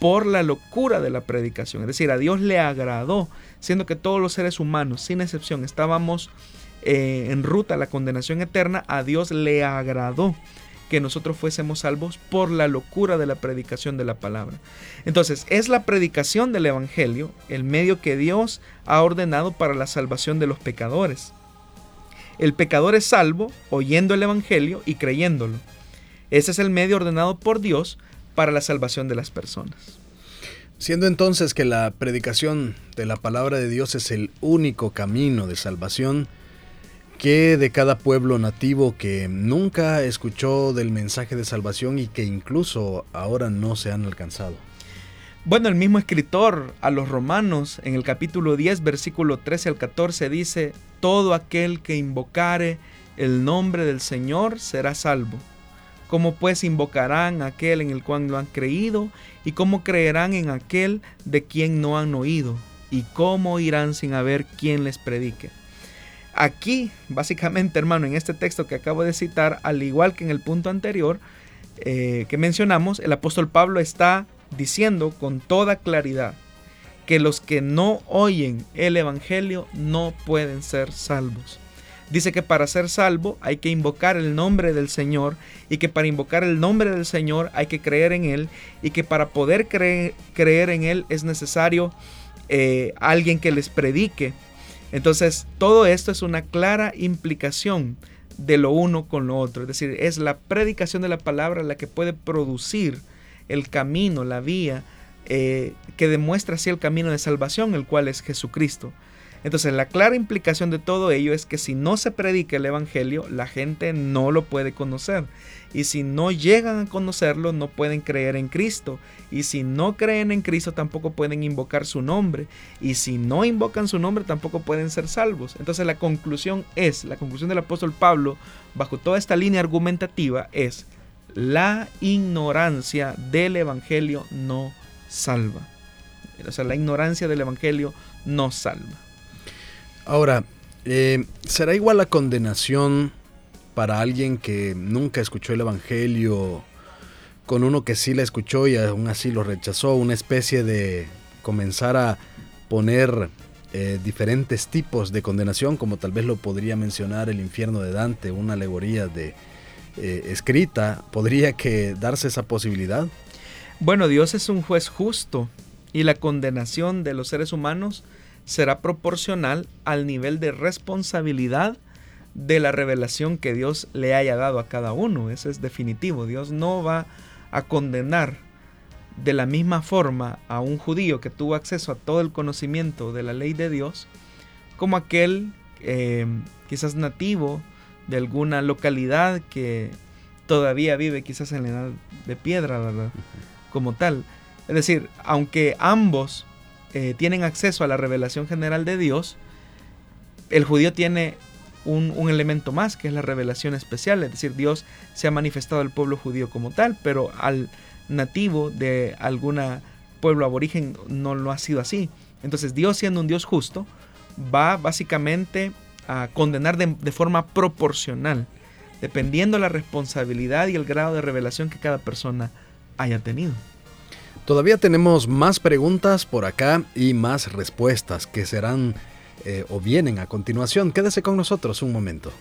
por la locura de la predicación. Es decir, a Dios le agradó, siendo que todos los seres humanos, sin excepción, estábamos eh, en ruta a la condenación eterna, a Dios le agradó que nosotros fuésemos salvos por la locura de la predicación de la palabra. Entonces, es la predicación del Evangelio el medio que Dios ha ordenado para la salvación de los pecadores. El pecador es salvo oyendo el Evangelio y creyéndolo. Ese es el medio ordenado por Dios para la salvación de las personas. Siendo entonces que la predicación de la palabra de Dios es el único camino de salvación, ¿Qué de cada pueblo nativo que nunca escuchó del mensaje de salvación y que incluso ahora no se han alcanzado? Bueno, el mismo escritor a los romanos en el capítulo 10, versículo 13 al 14 dice, todo aquel que invocare el nombre del Señor será salvo. ¿Cómo pues invocarán a aquel en el cual no han creído? ¿Y cómo creerán en aquel de quien no han oído? ¿Y cómo irán sin haber quien les predique? Aquí, básicamente, hermano, en este texto que acabo de citar, al igual que en el punto anterior eh, que mencionamos, el apóstol Pablo está diciendo con toda claridad que los que no oyen el Evangelio no pueden ser salvos. Dice que para ser salvo hay que invocar el nombre del Señor y que para invocar el nombre del Señor hay que creer en Él y que para poder creer, en Él es necesario eh, alguien que les predique entonces, todo esto es una clara implicación de lo uno con lo otro. Es decir, es la predicación de la palabra la que puede producir el camino, la vía, eh, que demuestra así el camino de salvación, el cual es Jesucristo. Entonces la clara implicación de todo ello es que si no se predica el Evangelio, la gente no lo puede conocer. Y si no llegan a conocerlo, no pueden creer en Cristo. Y si no creen en Cristo, tampoco pueden invocar su nombre. Y si no invocan su nombre, tampoco pueden ser salvos. Entonces la conclusión es, la conclusión del apóstol Pablo, bajo toda esta línea argumentativa, es, la ignorancia del Evangelio no salva. O sea, la ignorancia del Evangelio no salva. Ahora, eh, ¿será igual la condenación para alguien que nunca escuchó el Evangelio con uno que sí la escuchó y aún así lo rechazó? Una especie de comenzar a poner eh, diferentes tipos de condenación, como tal vez lo podría mencionar el infierno de Dante, una alegoría de eh, escrita, ¿podría que darse esa posibilidad? Bueno, Dios es un juez justo y la condenación de los seres humanos será proporcional al nivel de responsabilidad de la revelación que Dios le haya dado a cada uno. Eso es definitivo. Dios no va a condenar de la misma forma a un judío que tuvo acceso a todo el conocimiento de la ley de Dios como aquel eh, quizás nativo de alguna localidad que todavía vive quizás en la edad de piedra, ¿verdad? Como tal. Es decir, aunque ambos eh, tienen acceso a la revelación general de Dios, el judío tiene un, elemento más, que es la revelación especial, es decir, Dios se ha manifestado al pueblo judío como tal, pero al nativo de alguna pueblo aborigen no lo ha sido así. Entonces Dios siendo un Dios justo, va básicamente a condenar de, de forma proporcional, dependiendo la responsabilidad y el grado de revelación que cada persona haya tenido. Todavía tenemos más preguntas por acá y más respuestas que serán eh, o vienen a continuación. Quédese con nosotros un momento.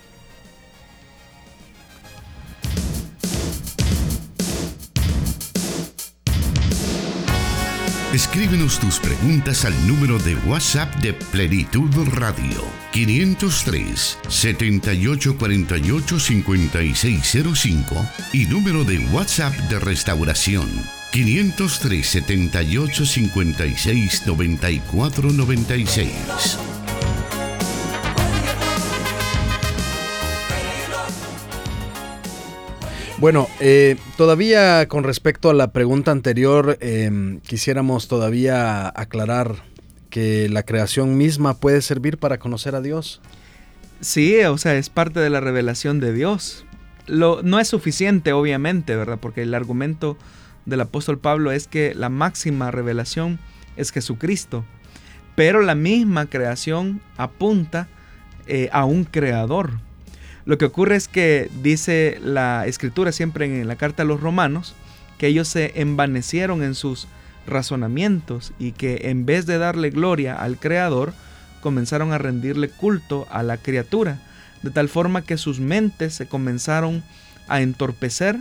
Escríbenos tus preguntas al número de WhatsApp de Plenitud Radio 503 7848 5605 y número de WhatsApp de Restauración 503 78 56 94 96. Bueno, eh, todavía con respecto a la pregunta anterior, em, quisiéramos todavía aclarar que la creación misma puede servir para conocer a Dios. Sí, o sea, es parte de la revelación de Dios. Lo, no es suficiente, obviamente, ¿verdad? Porque el argumento del apóstol Pablo es que la máxima revelación es Jesucristo. Pero la misma creación apunta eh, a un creador, lo que ocurre es que dice la escritura siempre en la carta a los romanos que ellos se envanecieron en sus razonamientos y que en vez de darle gloria al Creador, comenzaron a rendirle culto a la criatura, de tal forma que sus mentes se comenzaron a entorpecer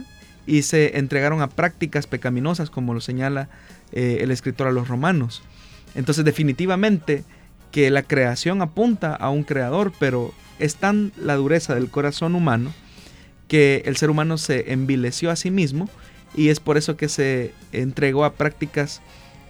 y se entregaron a prácticas pecaminosas, como lo señala eh, el escritor a los romanos. Entonces definitivamente que la creación apunta a un creador, pero es tan la dureza del corazón humano que el ser humano se envileció a sí mismo y es por eso que se entregó a prácticas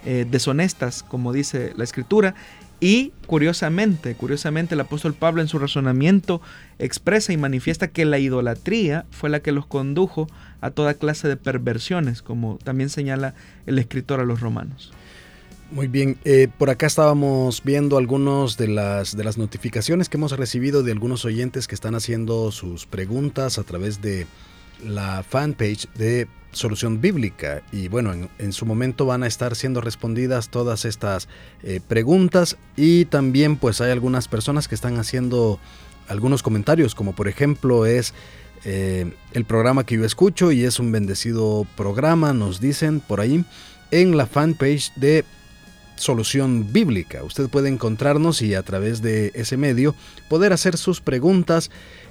eh, deshonestas, como dice la escritura. Y curiosamente, curiosamente el apóstol Pablo en su razonamiento expresa y manifiesta que la idolatría fue la que los condujo a toda clase de perversiones, como también señala el escritor a los romanos. Muy bien, eh, por acá estábamos viendo algunas de las, de las notificaciones que hemos recibido de algunos oyentes que están haciendo sus preguntas a través de la fanpage de Solución Bíblica. Y bueno, en, su momento van a estar siendo respondidas todas estas eh, preguntas y también pues hay algunas personas que están haciendo algunos comentarios, como por ejemplo es eh, el programa que yo escucho y es un bendecido programa, nos dicen por ahí en la fanpage de solución bíblica. Usted puede encontrarnos y a través de ese medio poder hacer sus preguntas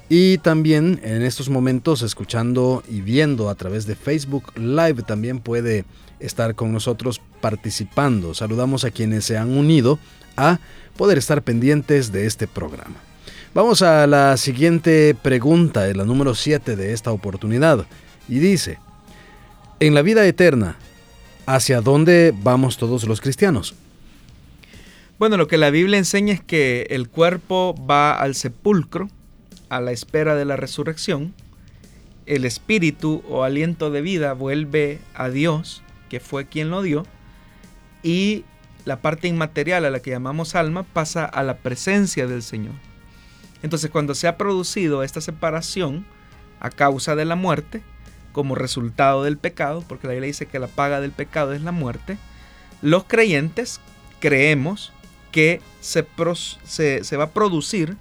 y también en estos momentos escuchando y viendo a través de Facebook Live también puede estar con nosotros participando. Saludamos a quienes se han unido a poder estar pendientes de este programa. Vamos a la siguiente pregunta, la número 7 de esta oportunidad, y dice, en la vida eterna, ¿Hacia dónde vamos todos los cristianos? Bueno, lo que la Biblia enseña es que el cuerpo va al sepulcro a la espera de la resurrección, el espíritu o aliento de vida vuelve a Dios, que fue quien lo dio, y la parte inmaterial a la que llamamos alma pasa a la presencia del Señor. Entonces cuando se ha producido esta separación a causa de la muerte, como resultado del pecado, porque la Biblia dice que la paga del pecado es la muerte, los creyentes creemos que se, va a producir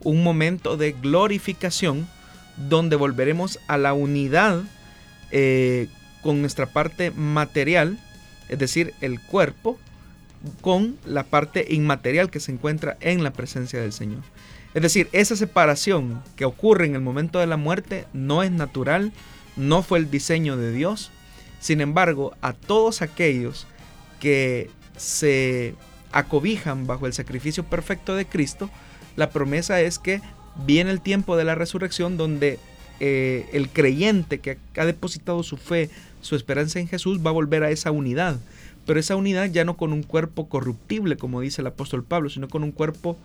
un momento de glorificación donde volveremos a la unidad eh, con nuestra parte material, es decir, el cuerpo, con la parte inmaterial que se encuentra en la presencia del Señor. Es decir, esa separación que ocurre en el momento de la muerte no es natural, no fue el diseño de Dios. Sin embargo, a todos aquellos que se acobijan bajo el sacrificio perfecto de Cristo, la promesa es que viene el tiempo de la resurrección donde eh, el creyente que ha depositado su fe, su esperanza en Jesús, va a volver a esa unidad. Pero esa unidad ya no con un cuerpo corruptible, como dice el apóstol Pablo, sino con un cuerpo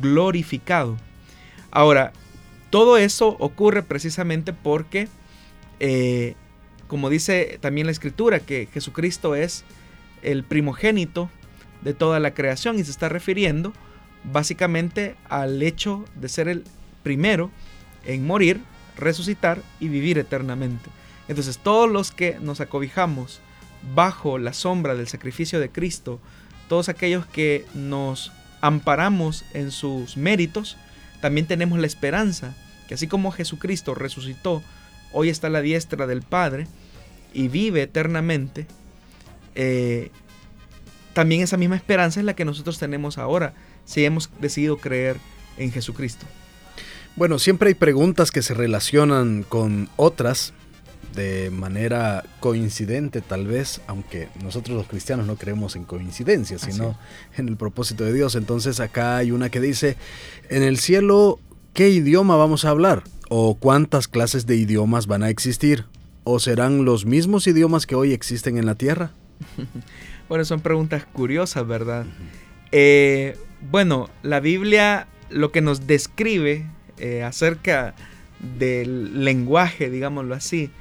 glorificado. Ahora, todo eso ocurre precisamente porque eh, como dice también la escritura, que Jesucristo es el primogénito de toda la creación y se está refiriendo básicamente al hecho de ser el primero en morir, resucitar y vivir eternamente. Entonces todos los que nos acobijamos bajo la sombra del sacrificio de Cristo, todos aquellos que nos amparamos en sus méritos, también tenemos la esperanza que así como Jesucristo resucitó hoy está a la diestra del Padre, y vive eternamente, eh, también esa misma esperanza es la que nosotros tenemos ahora, si hemos decidido creer en Jesucristo. Bueno, siempre hay preguntas que se relacionan con otras de manera coincidente tal vez, aunque nosotros los cristianos no creemos en coincidencias, sino en el propósito de Dios. Entonces acá hay una que dice, en el cielo, ¿qué idioma vamos a hablar? ¿O cuántas clases de idiomas van a existir? ¿O serán los mismos idiomas que hoy existen en la tierra? bueno, son preguntas curiosas, ¿verdad? Eh, bueno, la Biblia lo que nos describe eh, acerca del lenguaje, digámoslo así,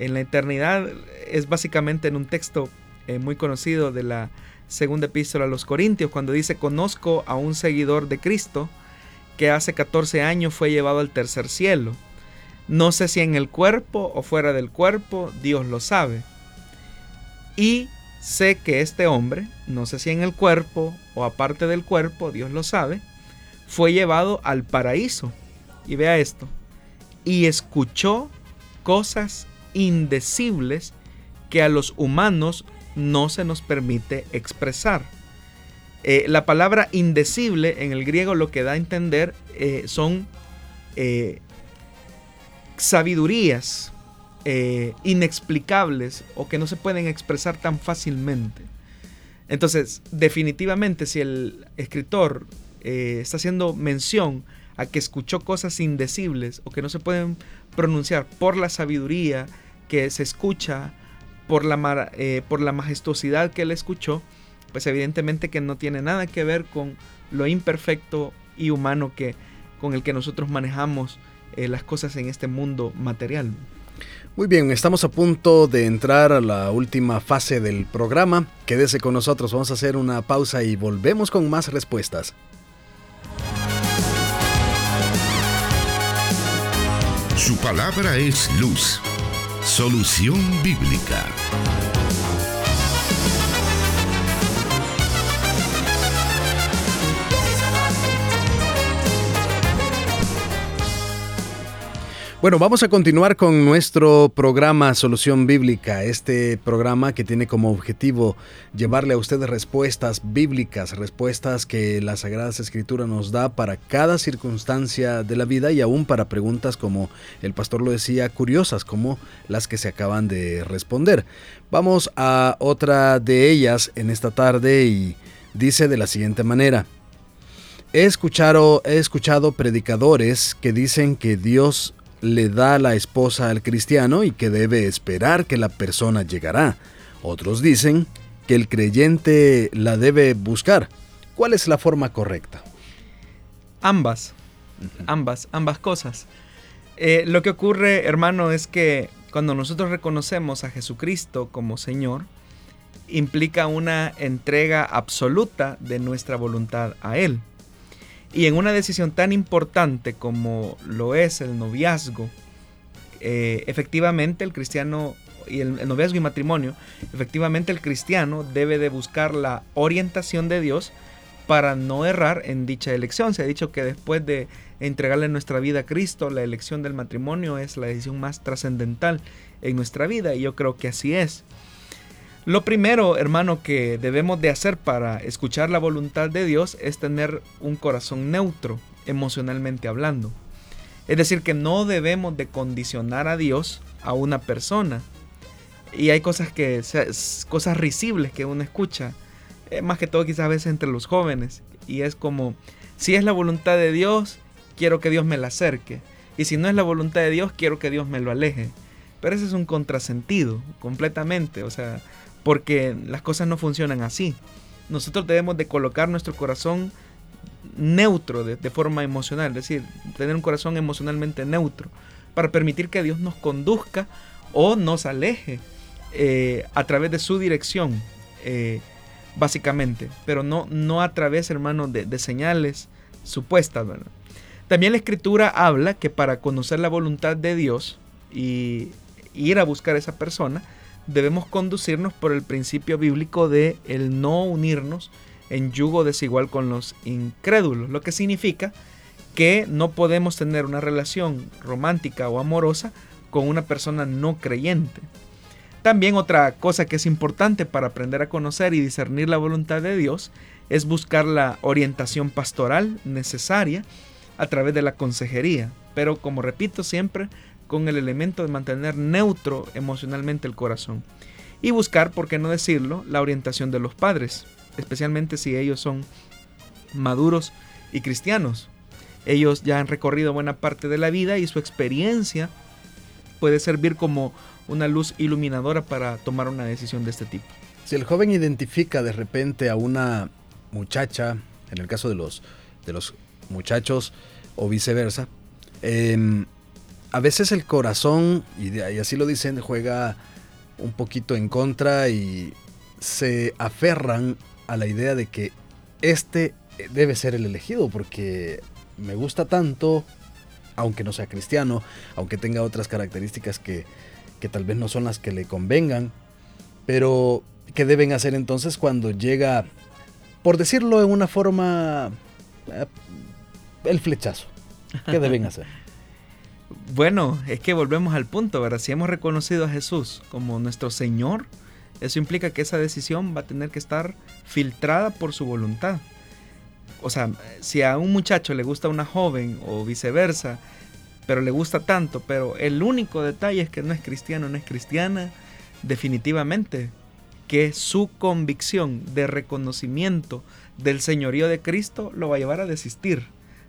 en la eternidad es básicamente en un texto eh, muy conocido de la segunda epístola a los Corintios, cuando dice, conozco a un seguidor de Cristo que hace 14 años fue llevado al tercer cielo. No sé si en el cuerpo o fuera del cuerpo, Dios lo sabe. Y sé que este hombre, no sé si en el cuerpo o aparte del cuerpo, Dios lo sabe, fue llevado al paraíso. Y vea esto. Y escuchó cosas indecibles que a los humanos no se nos permite expresar. Eh, la palabra indecible en el griego lo que da a entender eh, son eh, sabidurías inexplicables o que no se pueden expresar tan fácilmente. Entonces, definitivamente, si el escritor está haciendo mención a que escuchó cosas indecibles o que no se pueden pronunciar por la sabiduría que se escucha, por la, por la majestuosidad que él escuchó, pues evidentemente que no tiene nada que ver con lo imperfecto y humano que, con el que nosotros manejamos eh, las cosas en este mundo material. Muy bien, estamos a punto de entrar a la última fase del programa. Quédese con nosotros, vamos a hacer una pausa y volvemos con más respuestas. Su palabra es luz. Solución bíblica. Bueno, vamos a continuar con nuestro programa Solución Bíblica, este programa que tiene como objetivo llevarle a ustedes respuestas bíblicas, respuestas que la Sagrada Escritura nos da para cada circunstancia de la vida y aún para preguntas como el pastor lo decía, curiosas como las que se acaban de responder. Vamos a otra de ellas en esta tarde y dice de la siguiente manera. He escuchado, he escuchado predicadores que dicen que Dios le da la esposa al cristiano y que debe esperar que la persona llegará. Otros dicen que el creyente la debe buscar. ¿Cuál es la forma correcta? Ambas, ambas, ambas cosas. Eh, lo que ocurre, hermano, es que cuando nosotros reconocemos a Jesucristo como Señor, implica una entrega absoluta de nuestra voluntad a Él. Y en una decisión tan importante como lo es el noviazgo, eh, efectivamente el cristiano y el, noviazgo y matrimonio, efectivamente el cristiano debe de buscar la orientación de Dios para no errar en dicha elección. Se ha dicho que después de entregarle nuestra vida a Cristo, la elección del matrimonio es la decisión más trascendental en nuestra vida y yo creo que así es. Lo primero, hermano, que debemos de hacer para escuchar la voluntad de Dios es tener un corazón neutro, emocionalmente hablando. Es decir, que no debemos de condicionar a Dios a una persona. Y hay cosas que cosas risibles que uno escucha, eh, más que todo quizás a veces entre los jóvenes, y es como si es la voluntad de Dios, quiero que Dios me la acerque, y si no es la voluntad de Dios, quiero que Dios me lo aleje. Pero ese es un contrasentido completamente, o sea, porque las cosas no funcionan así. Nosotros debemos de colocar nuestro corazón neutro de, forma emocional, es decir, tener un corazón emocionalmente neutro para permitir que Dios nos conduzca o nos aleje eh, a través de su dirección, eh, básicamente, pero no, no a través, hermano, de, señales supuestas. También la escritura habla que para conocer la voluntad de Dios y ir a buscar a esa persona, debemos conducirnos por el principio bíblico de el no unirnos en yugo desigual con los incrédulos, lo que significa que no podemos tener una relación romántica o amorosa con una persona no creyente. También otra cosa que es importante para aprender a conocer y discernir la voluntad de Dios es buscar la orientación pastoral necesaria a través de la consejería, pero como repito siempre, con el elemento de mantener neutro emocionalmente el corazón. Y buscar, por qué no decirlo, la orientación de los padres, especialmente si ellos son maduros y cristianos. Ellos ya han recorrido buena parte de la vida y su experiencia puede servir como una luz iluminadora para tomar una decisión de este tipo. Si el joven identifica de repente a una muchacha, en el caso de los, de los muchachos o viceversa, em, a veces el corazón, y, así lo dicen, juega un poquito en contra y se aferran a la idea de que este debe ser el elegido porque me gusta tanto, aunque no sea cristiano, aunque tenga otras características que, que tal vez no son las que le convengan, pero ¿qué deben hacer entonces cuando llega, por decirlo en una forma, eh, el flechazo? ¿Qué deben hacer? Bueno, es que volvemos al punto, ¿verdad? Si hemos reconocido a Jesús como nuestro Señor, eso implica que esa decisión va a tener que estar filtrada por su voluntad. O sea, si a un muchacho le gusta una joven o viceversa, pero le gusta tanto, pero el único detalle es que no es cristiano, no es cristiana, definitivamente que su convicción de reconocimiento del señorío de Cristo lo va a llevar a desistir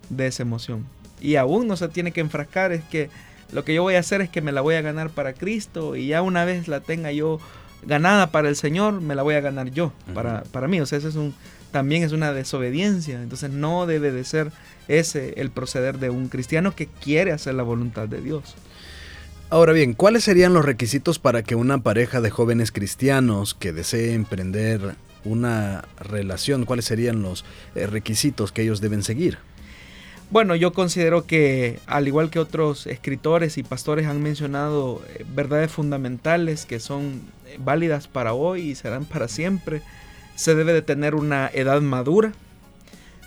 de esa emoción. Y aún no se tiene que enfrascar, es que lo que yo voy a hacer es que me la voy a ganar para Cristo y ya una vez la tenga yo ganada para el Señor, me la voy a ganar yo, para, para mí. O sea, ese es un, también es una desobediencia. Entonces no debe de ser ese el proceder de un cristiano que quiere hacer la voluntad de Dios. Ahora bien, ¿cuáles serían los requisitos para que una pareja de jóvenes cristianos que desee emprender una relación, cuáles serían los eh, requisitos que ellos deben seguir? Bueno, yo considero que al igual que otros escritores y pastores han mencionado eh, verdades fundamentales que son eh, válidas para hoy y serán para siempre, se debe de tener una edad madura.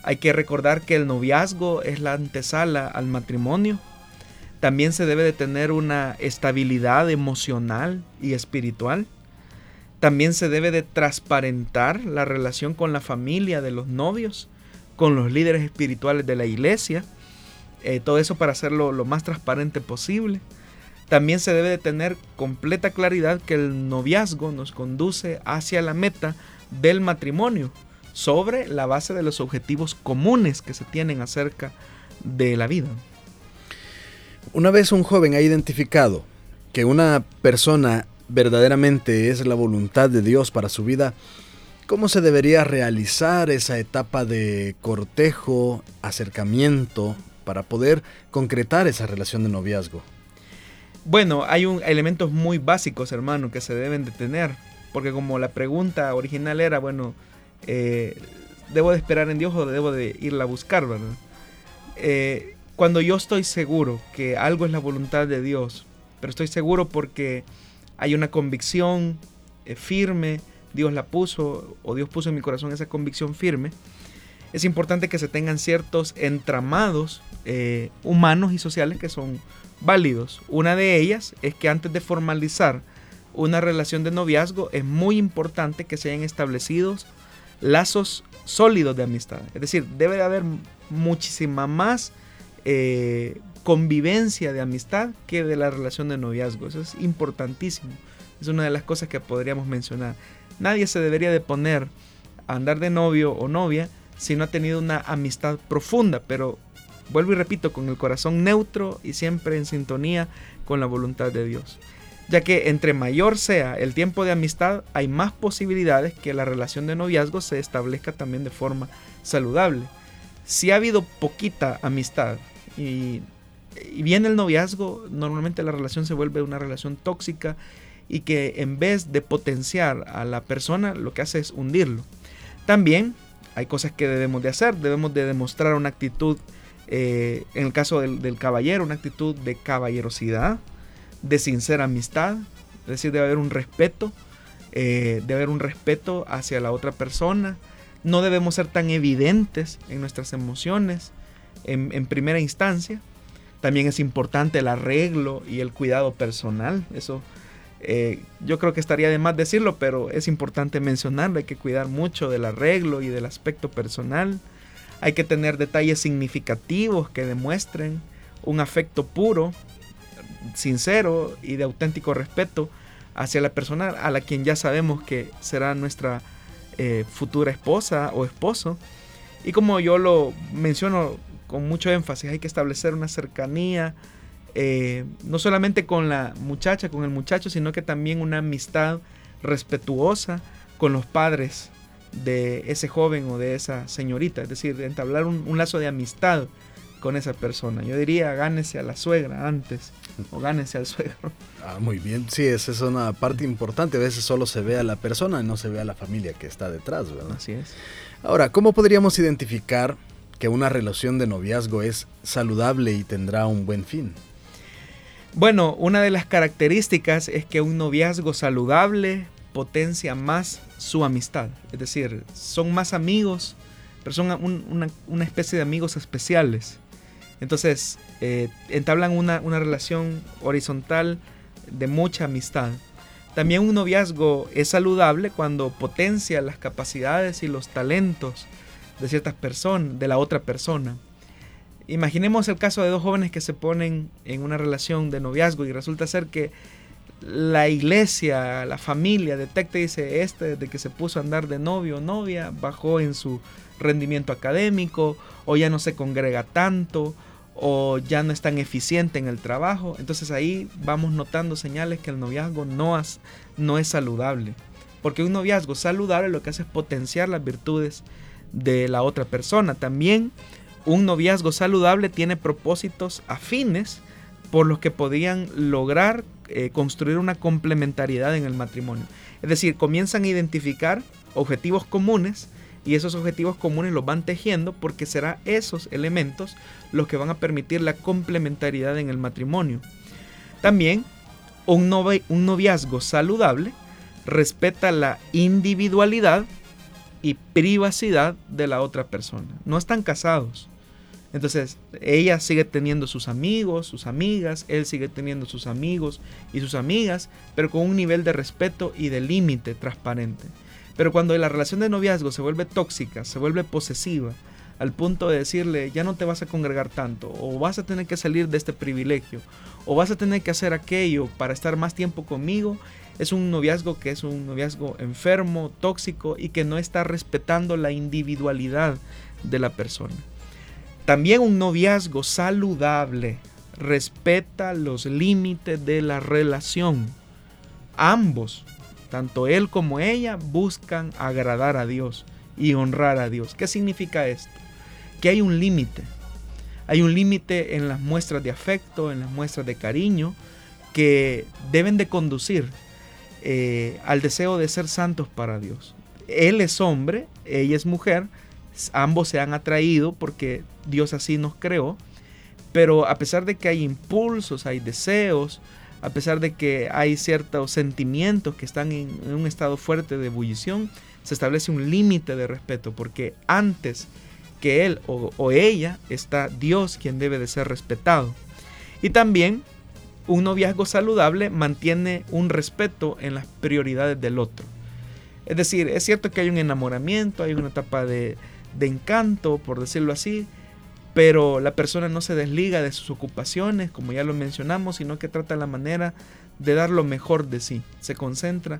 Hay que recordar que el noviazgo es la antesala al matrimonio. También se debe de tener una estabilidad emocional y espiritual. También se debe de transparentar la relación con la familia de los novios con los líderes espirituales de la iglesia. Eh, todo eso para hacerlo lo más transparente posible. También se debe de tener completa claridad que el noviazgo nos conduce hacia la meta del matrimonio sobre la base de los objetivos comunes que se tienen acerca de la vida. Una vez un joven ha identificado que una persona verdaderamente es la voluntad de Dios para su vida, ¿Cómo se debería realizar esa etapa de cortejo, acercamiento, para poder concretar esa relación de noviazgo? Bueno, hay un, elementos muy básicos, hermano, que se deben de tener. Porque como la pregunta original era, bueno, eh, ¿debo de esperar en Dios o debo de irla a buscar, verdad? Eh, cuando yo estoy seguro que algo es la voluntad de Dios, pero estoy seguro porque hay una convicción eh, firme, Dios la puso o Dios puso en mi corazón esa convicción firme, es importante que se tengan ciertos entramados eh, humanos y sociales que son válidos. Una de ellas es que antes de formalizar una relación de noviazgo es muy importante que se hayan establecidos lazos sólidos de amistad. Es decir, debe de haber muchísima más eh, convivencia de amistad que de la relación de noviazgo. Eso es importantísimo. Es una de las cosas que podríamos mencionar. Nadie se debería de poner a andar de novio o novia si no ha tenido una amistad profunda, pero vuelvo y repito, con el corazón neutro y siempre en sintonía con la voluntad de Dios. Ya que entre mayor sea el tiempo de amistad, hay más posibilidades que la relación de noviazgo se establezca también de forma saludable. Si ha habido poquita amistad y, y viene el noviazgo, normalmente la relación se vuelve una relación tóxica y que en vez de potenciar a la persona, lo que hace es hundirlo. También hay cosas que debemos de hacer, debemos de demostrar una actitud, eh, en el caso del, caballero, una actitud de caballerosidad, de sincera amistad, es decir, debe haber un respeto, eh, debe haber un respeto hacia la otra persona, no debemos ser tan evidentes en nuestras emociones en primera instancia, también es importante el arreglo y el cuidado personal, eso Eh, yo creo que estaría de más decirlo, pero es importante mencionarlo. Hay que cuidar mucho del arreglo y del aspecto personal. Hay que tener detalles significativos que demuestren un afecto puro, sincero y de auténtico respeto hacia la persona a la quien ya sabemos que será nuestra eh, futura esposa o esposo. Y como yo lo menciono con mucho énfasis, hay que establecer una cercanía, eh, no solamente con la muchacha, con el muchacho, sino que también una amistad respetuosa con los padres de ese joven o de esa señorita, es decir, entablar un, lazo de amistad con esa persona. Yo diría, gánese a la suegra antes o gánese al suegro. Ah, muy bien, sí, esa es una parte importante. A veces solo se ve a la persona y no se ve a la familia que está detrás, ¿verdad? Así es. Ahora, ¿cómo podríamos identificar que una relación de noviazgo es saludable y tendrá un buen fin? Bueno, una de las características es que un noviazgo saludable potencia más su amistad. Es decir, son más amigos, pero son una, especie de amigos especiales. Entonces, eh, entablan una, una relación horizontal de mucha amistad. También un noviazgo es saludable cuando potencia las capacidades y los talentos de ciertas personas, de la otra persona. Imaginemos el caso de dos jóvenes que se ponen en una relación de noviazgo y resulta ser que la iglesia, la familia detecta y dice, este desde que se puso a andar de novio o novia, bajó en su rendimiento académico o ya no se congrega tanto o ya no es tan eficiente en el trabajo. Entonces ahí vamos notando señales que el noviazgo no, no es saludable. Porque un noviazgo saludable lo que hace es potenciar las virtudes de la otra persona. También un noviazgo saludable tiene propósitos afines por los que podían lograr eh, construir una complementariedad en el matrimonio. Es decir, comienzan a identificar objetivos comunes y esos objetivos comunes los van tejiendo porque será esos elementos los que van a permitir la complementariedad en el matrimonio. También un, un noviazgo saludable respeta la individualidad y privacidad de la otra persona. No están casados, entonces, ella sigue teniendo sus amigos, sus amigas, él sigue teniendo sus amigos y sus amigas, pero con un nivel de respeto y de límite transparente. Pero cuando la relación de noviazgo se vuelve tóxica, se vuelve posesiva, al punto de decirle, ya no te vas a congregar tanto, o vas a tener que salir de este privilegio, o vas a tener que hacer aquello para estar más tiempo conmigo, es un noviazgo que es un noviazgo enfermo, tóxico y que no está respetando la individualidad de la persona. También un noviazgo saludable respeta los límites de la relación. Ambos, tanto él como ella, buscan agradar a Dios y honrar a Dios. ¿Qué significa esto? Que hay un límite. Hay un límite en las muestras de afecto, en las muestras de cariño, que deben de conducir eh, al deseo de ser santos para Dios. Él es hombre, ella es mujer, ambos se han atraído porque Dios así nos creó, pero a pesar de que hay impulsos, hay deseos, a pesar de que hay ciertos sentimientos que están en, un estado fuerte de ebullición, se establece un límite de respeto, porque antes que él o, o ella está Dios quien debe de ser respetado. Y también un noviazgo saludable mantiene un respeto en las prioridades del otro. Es decir, es cierto que hay un enamoramiento, hay una etapa de, de encanto, por decirlo así, pero la persona no se desliga de sus ocupaciones, como ya lo mencionamos, sino que trata la manera de dar lo mejor de sí, se concentra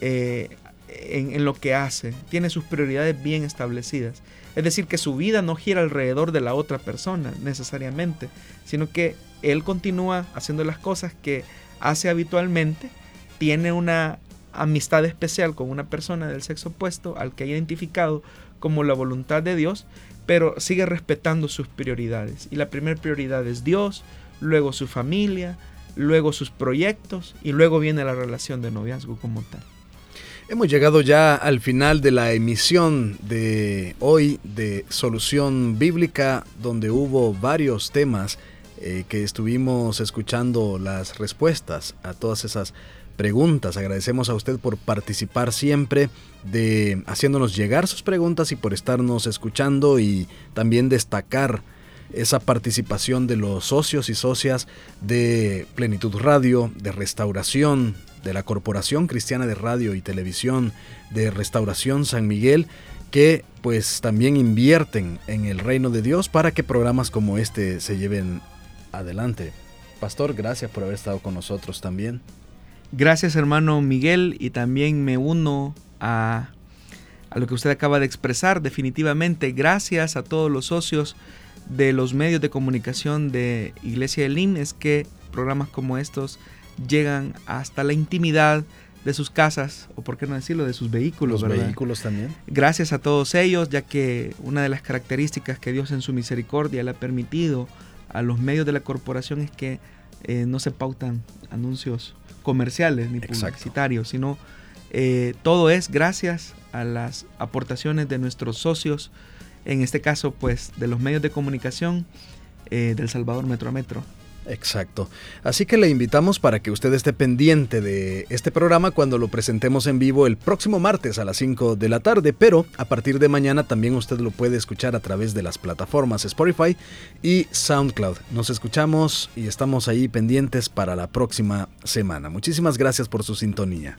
eh, en, en, lo que hace, tiene sus prioridades bien establecidas. Es decir, que su vida no gira alrededor de la otra persona necesariamente, sino que él continúa haciendo las cosas que hace habitualmente, tiene una amistad especial con una persona del sexo opuesto al que ha identificado como la voluntad de Dios, pero sigue respetando sus prioridades. Y la primera prioridad es Dios, luego su familia, luego sus proyectos y luego viene la relación de noviazgo como tal. Hemos llegado ya al final de la emisión de hoy de Solución Bíblica, donde hubo varios temas eh, que estuvimos escuchando las respuestas a todas esas preguntas. Agradecemos a usted por participar siempre, de haciéndonos llegar sus preguntas y por estarnos escuchando y también destacar esa participación de los socios y socias de Plenitud Radio, de Restauración, de la Corporación Cristiana de Radio y Televisión de Restauración San Miguel, que pues también invierten en el reino de Dios para que programas como este se lleven adelante. Pastor, gracias por haber estado con nosotros también. Gracias hermano Miguel y también me uno a, a lo que usted acaba de expresar. Definitivamente gracias a todos los socios de los medios de comunicación de Iglesia del IN es que programas como estos llegan hasta la intimidad de sus casas, o por qué no decirlo, de sus vehículos. Los vehículos también. Gracias a todos ellos, ya que una de las características que Dios en su misericordia le ha permitido a los medios de la corporación es que eh, no se pautan anuncios comerciales ni publicitarios, sino eh, todo es gracias a las aportaciones de nuestros socios, en este caso pues de los medios de comunicación eh, del Salvador Metro a Metro. Exacto. Así que le invitamos para que usted esté pendiente de este programa cuando lo presentemos en vivo el próximo martes a las 5 de la tarde, pero a partir de mañana también usted lo puede escuchar a través de las plataformas Spotify y SoundCloud. Nos escuchamos y estamos ahí pendientes para la próxima semana. Muchísimas gracias por su sintonía.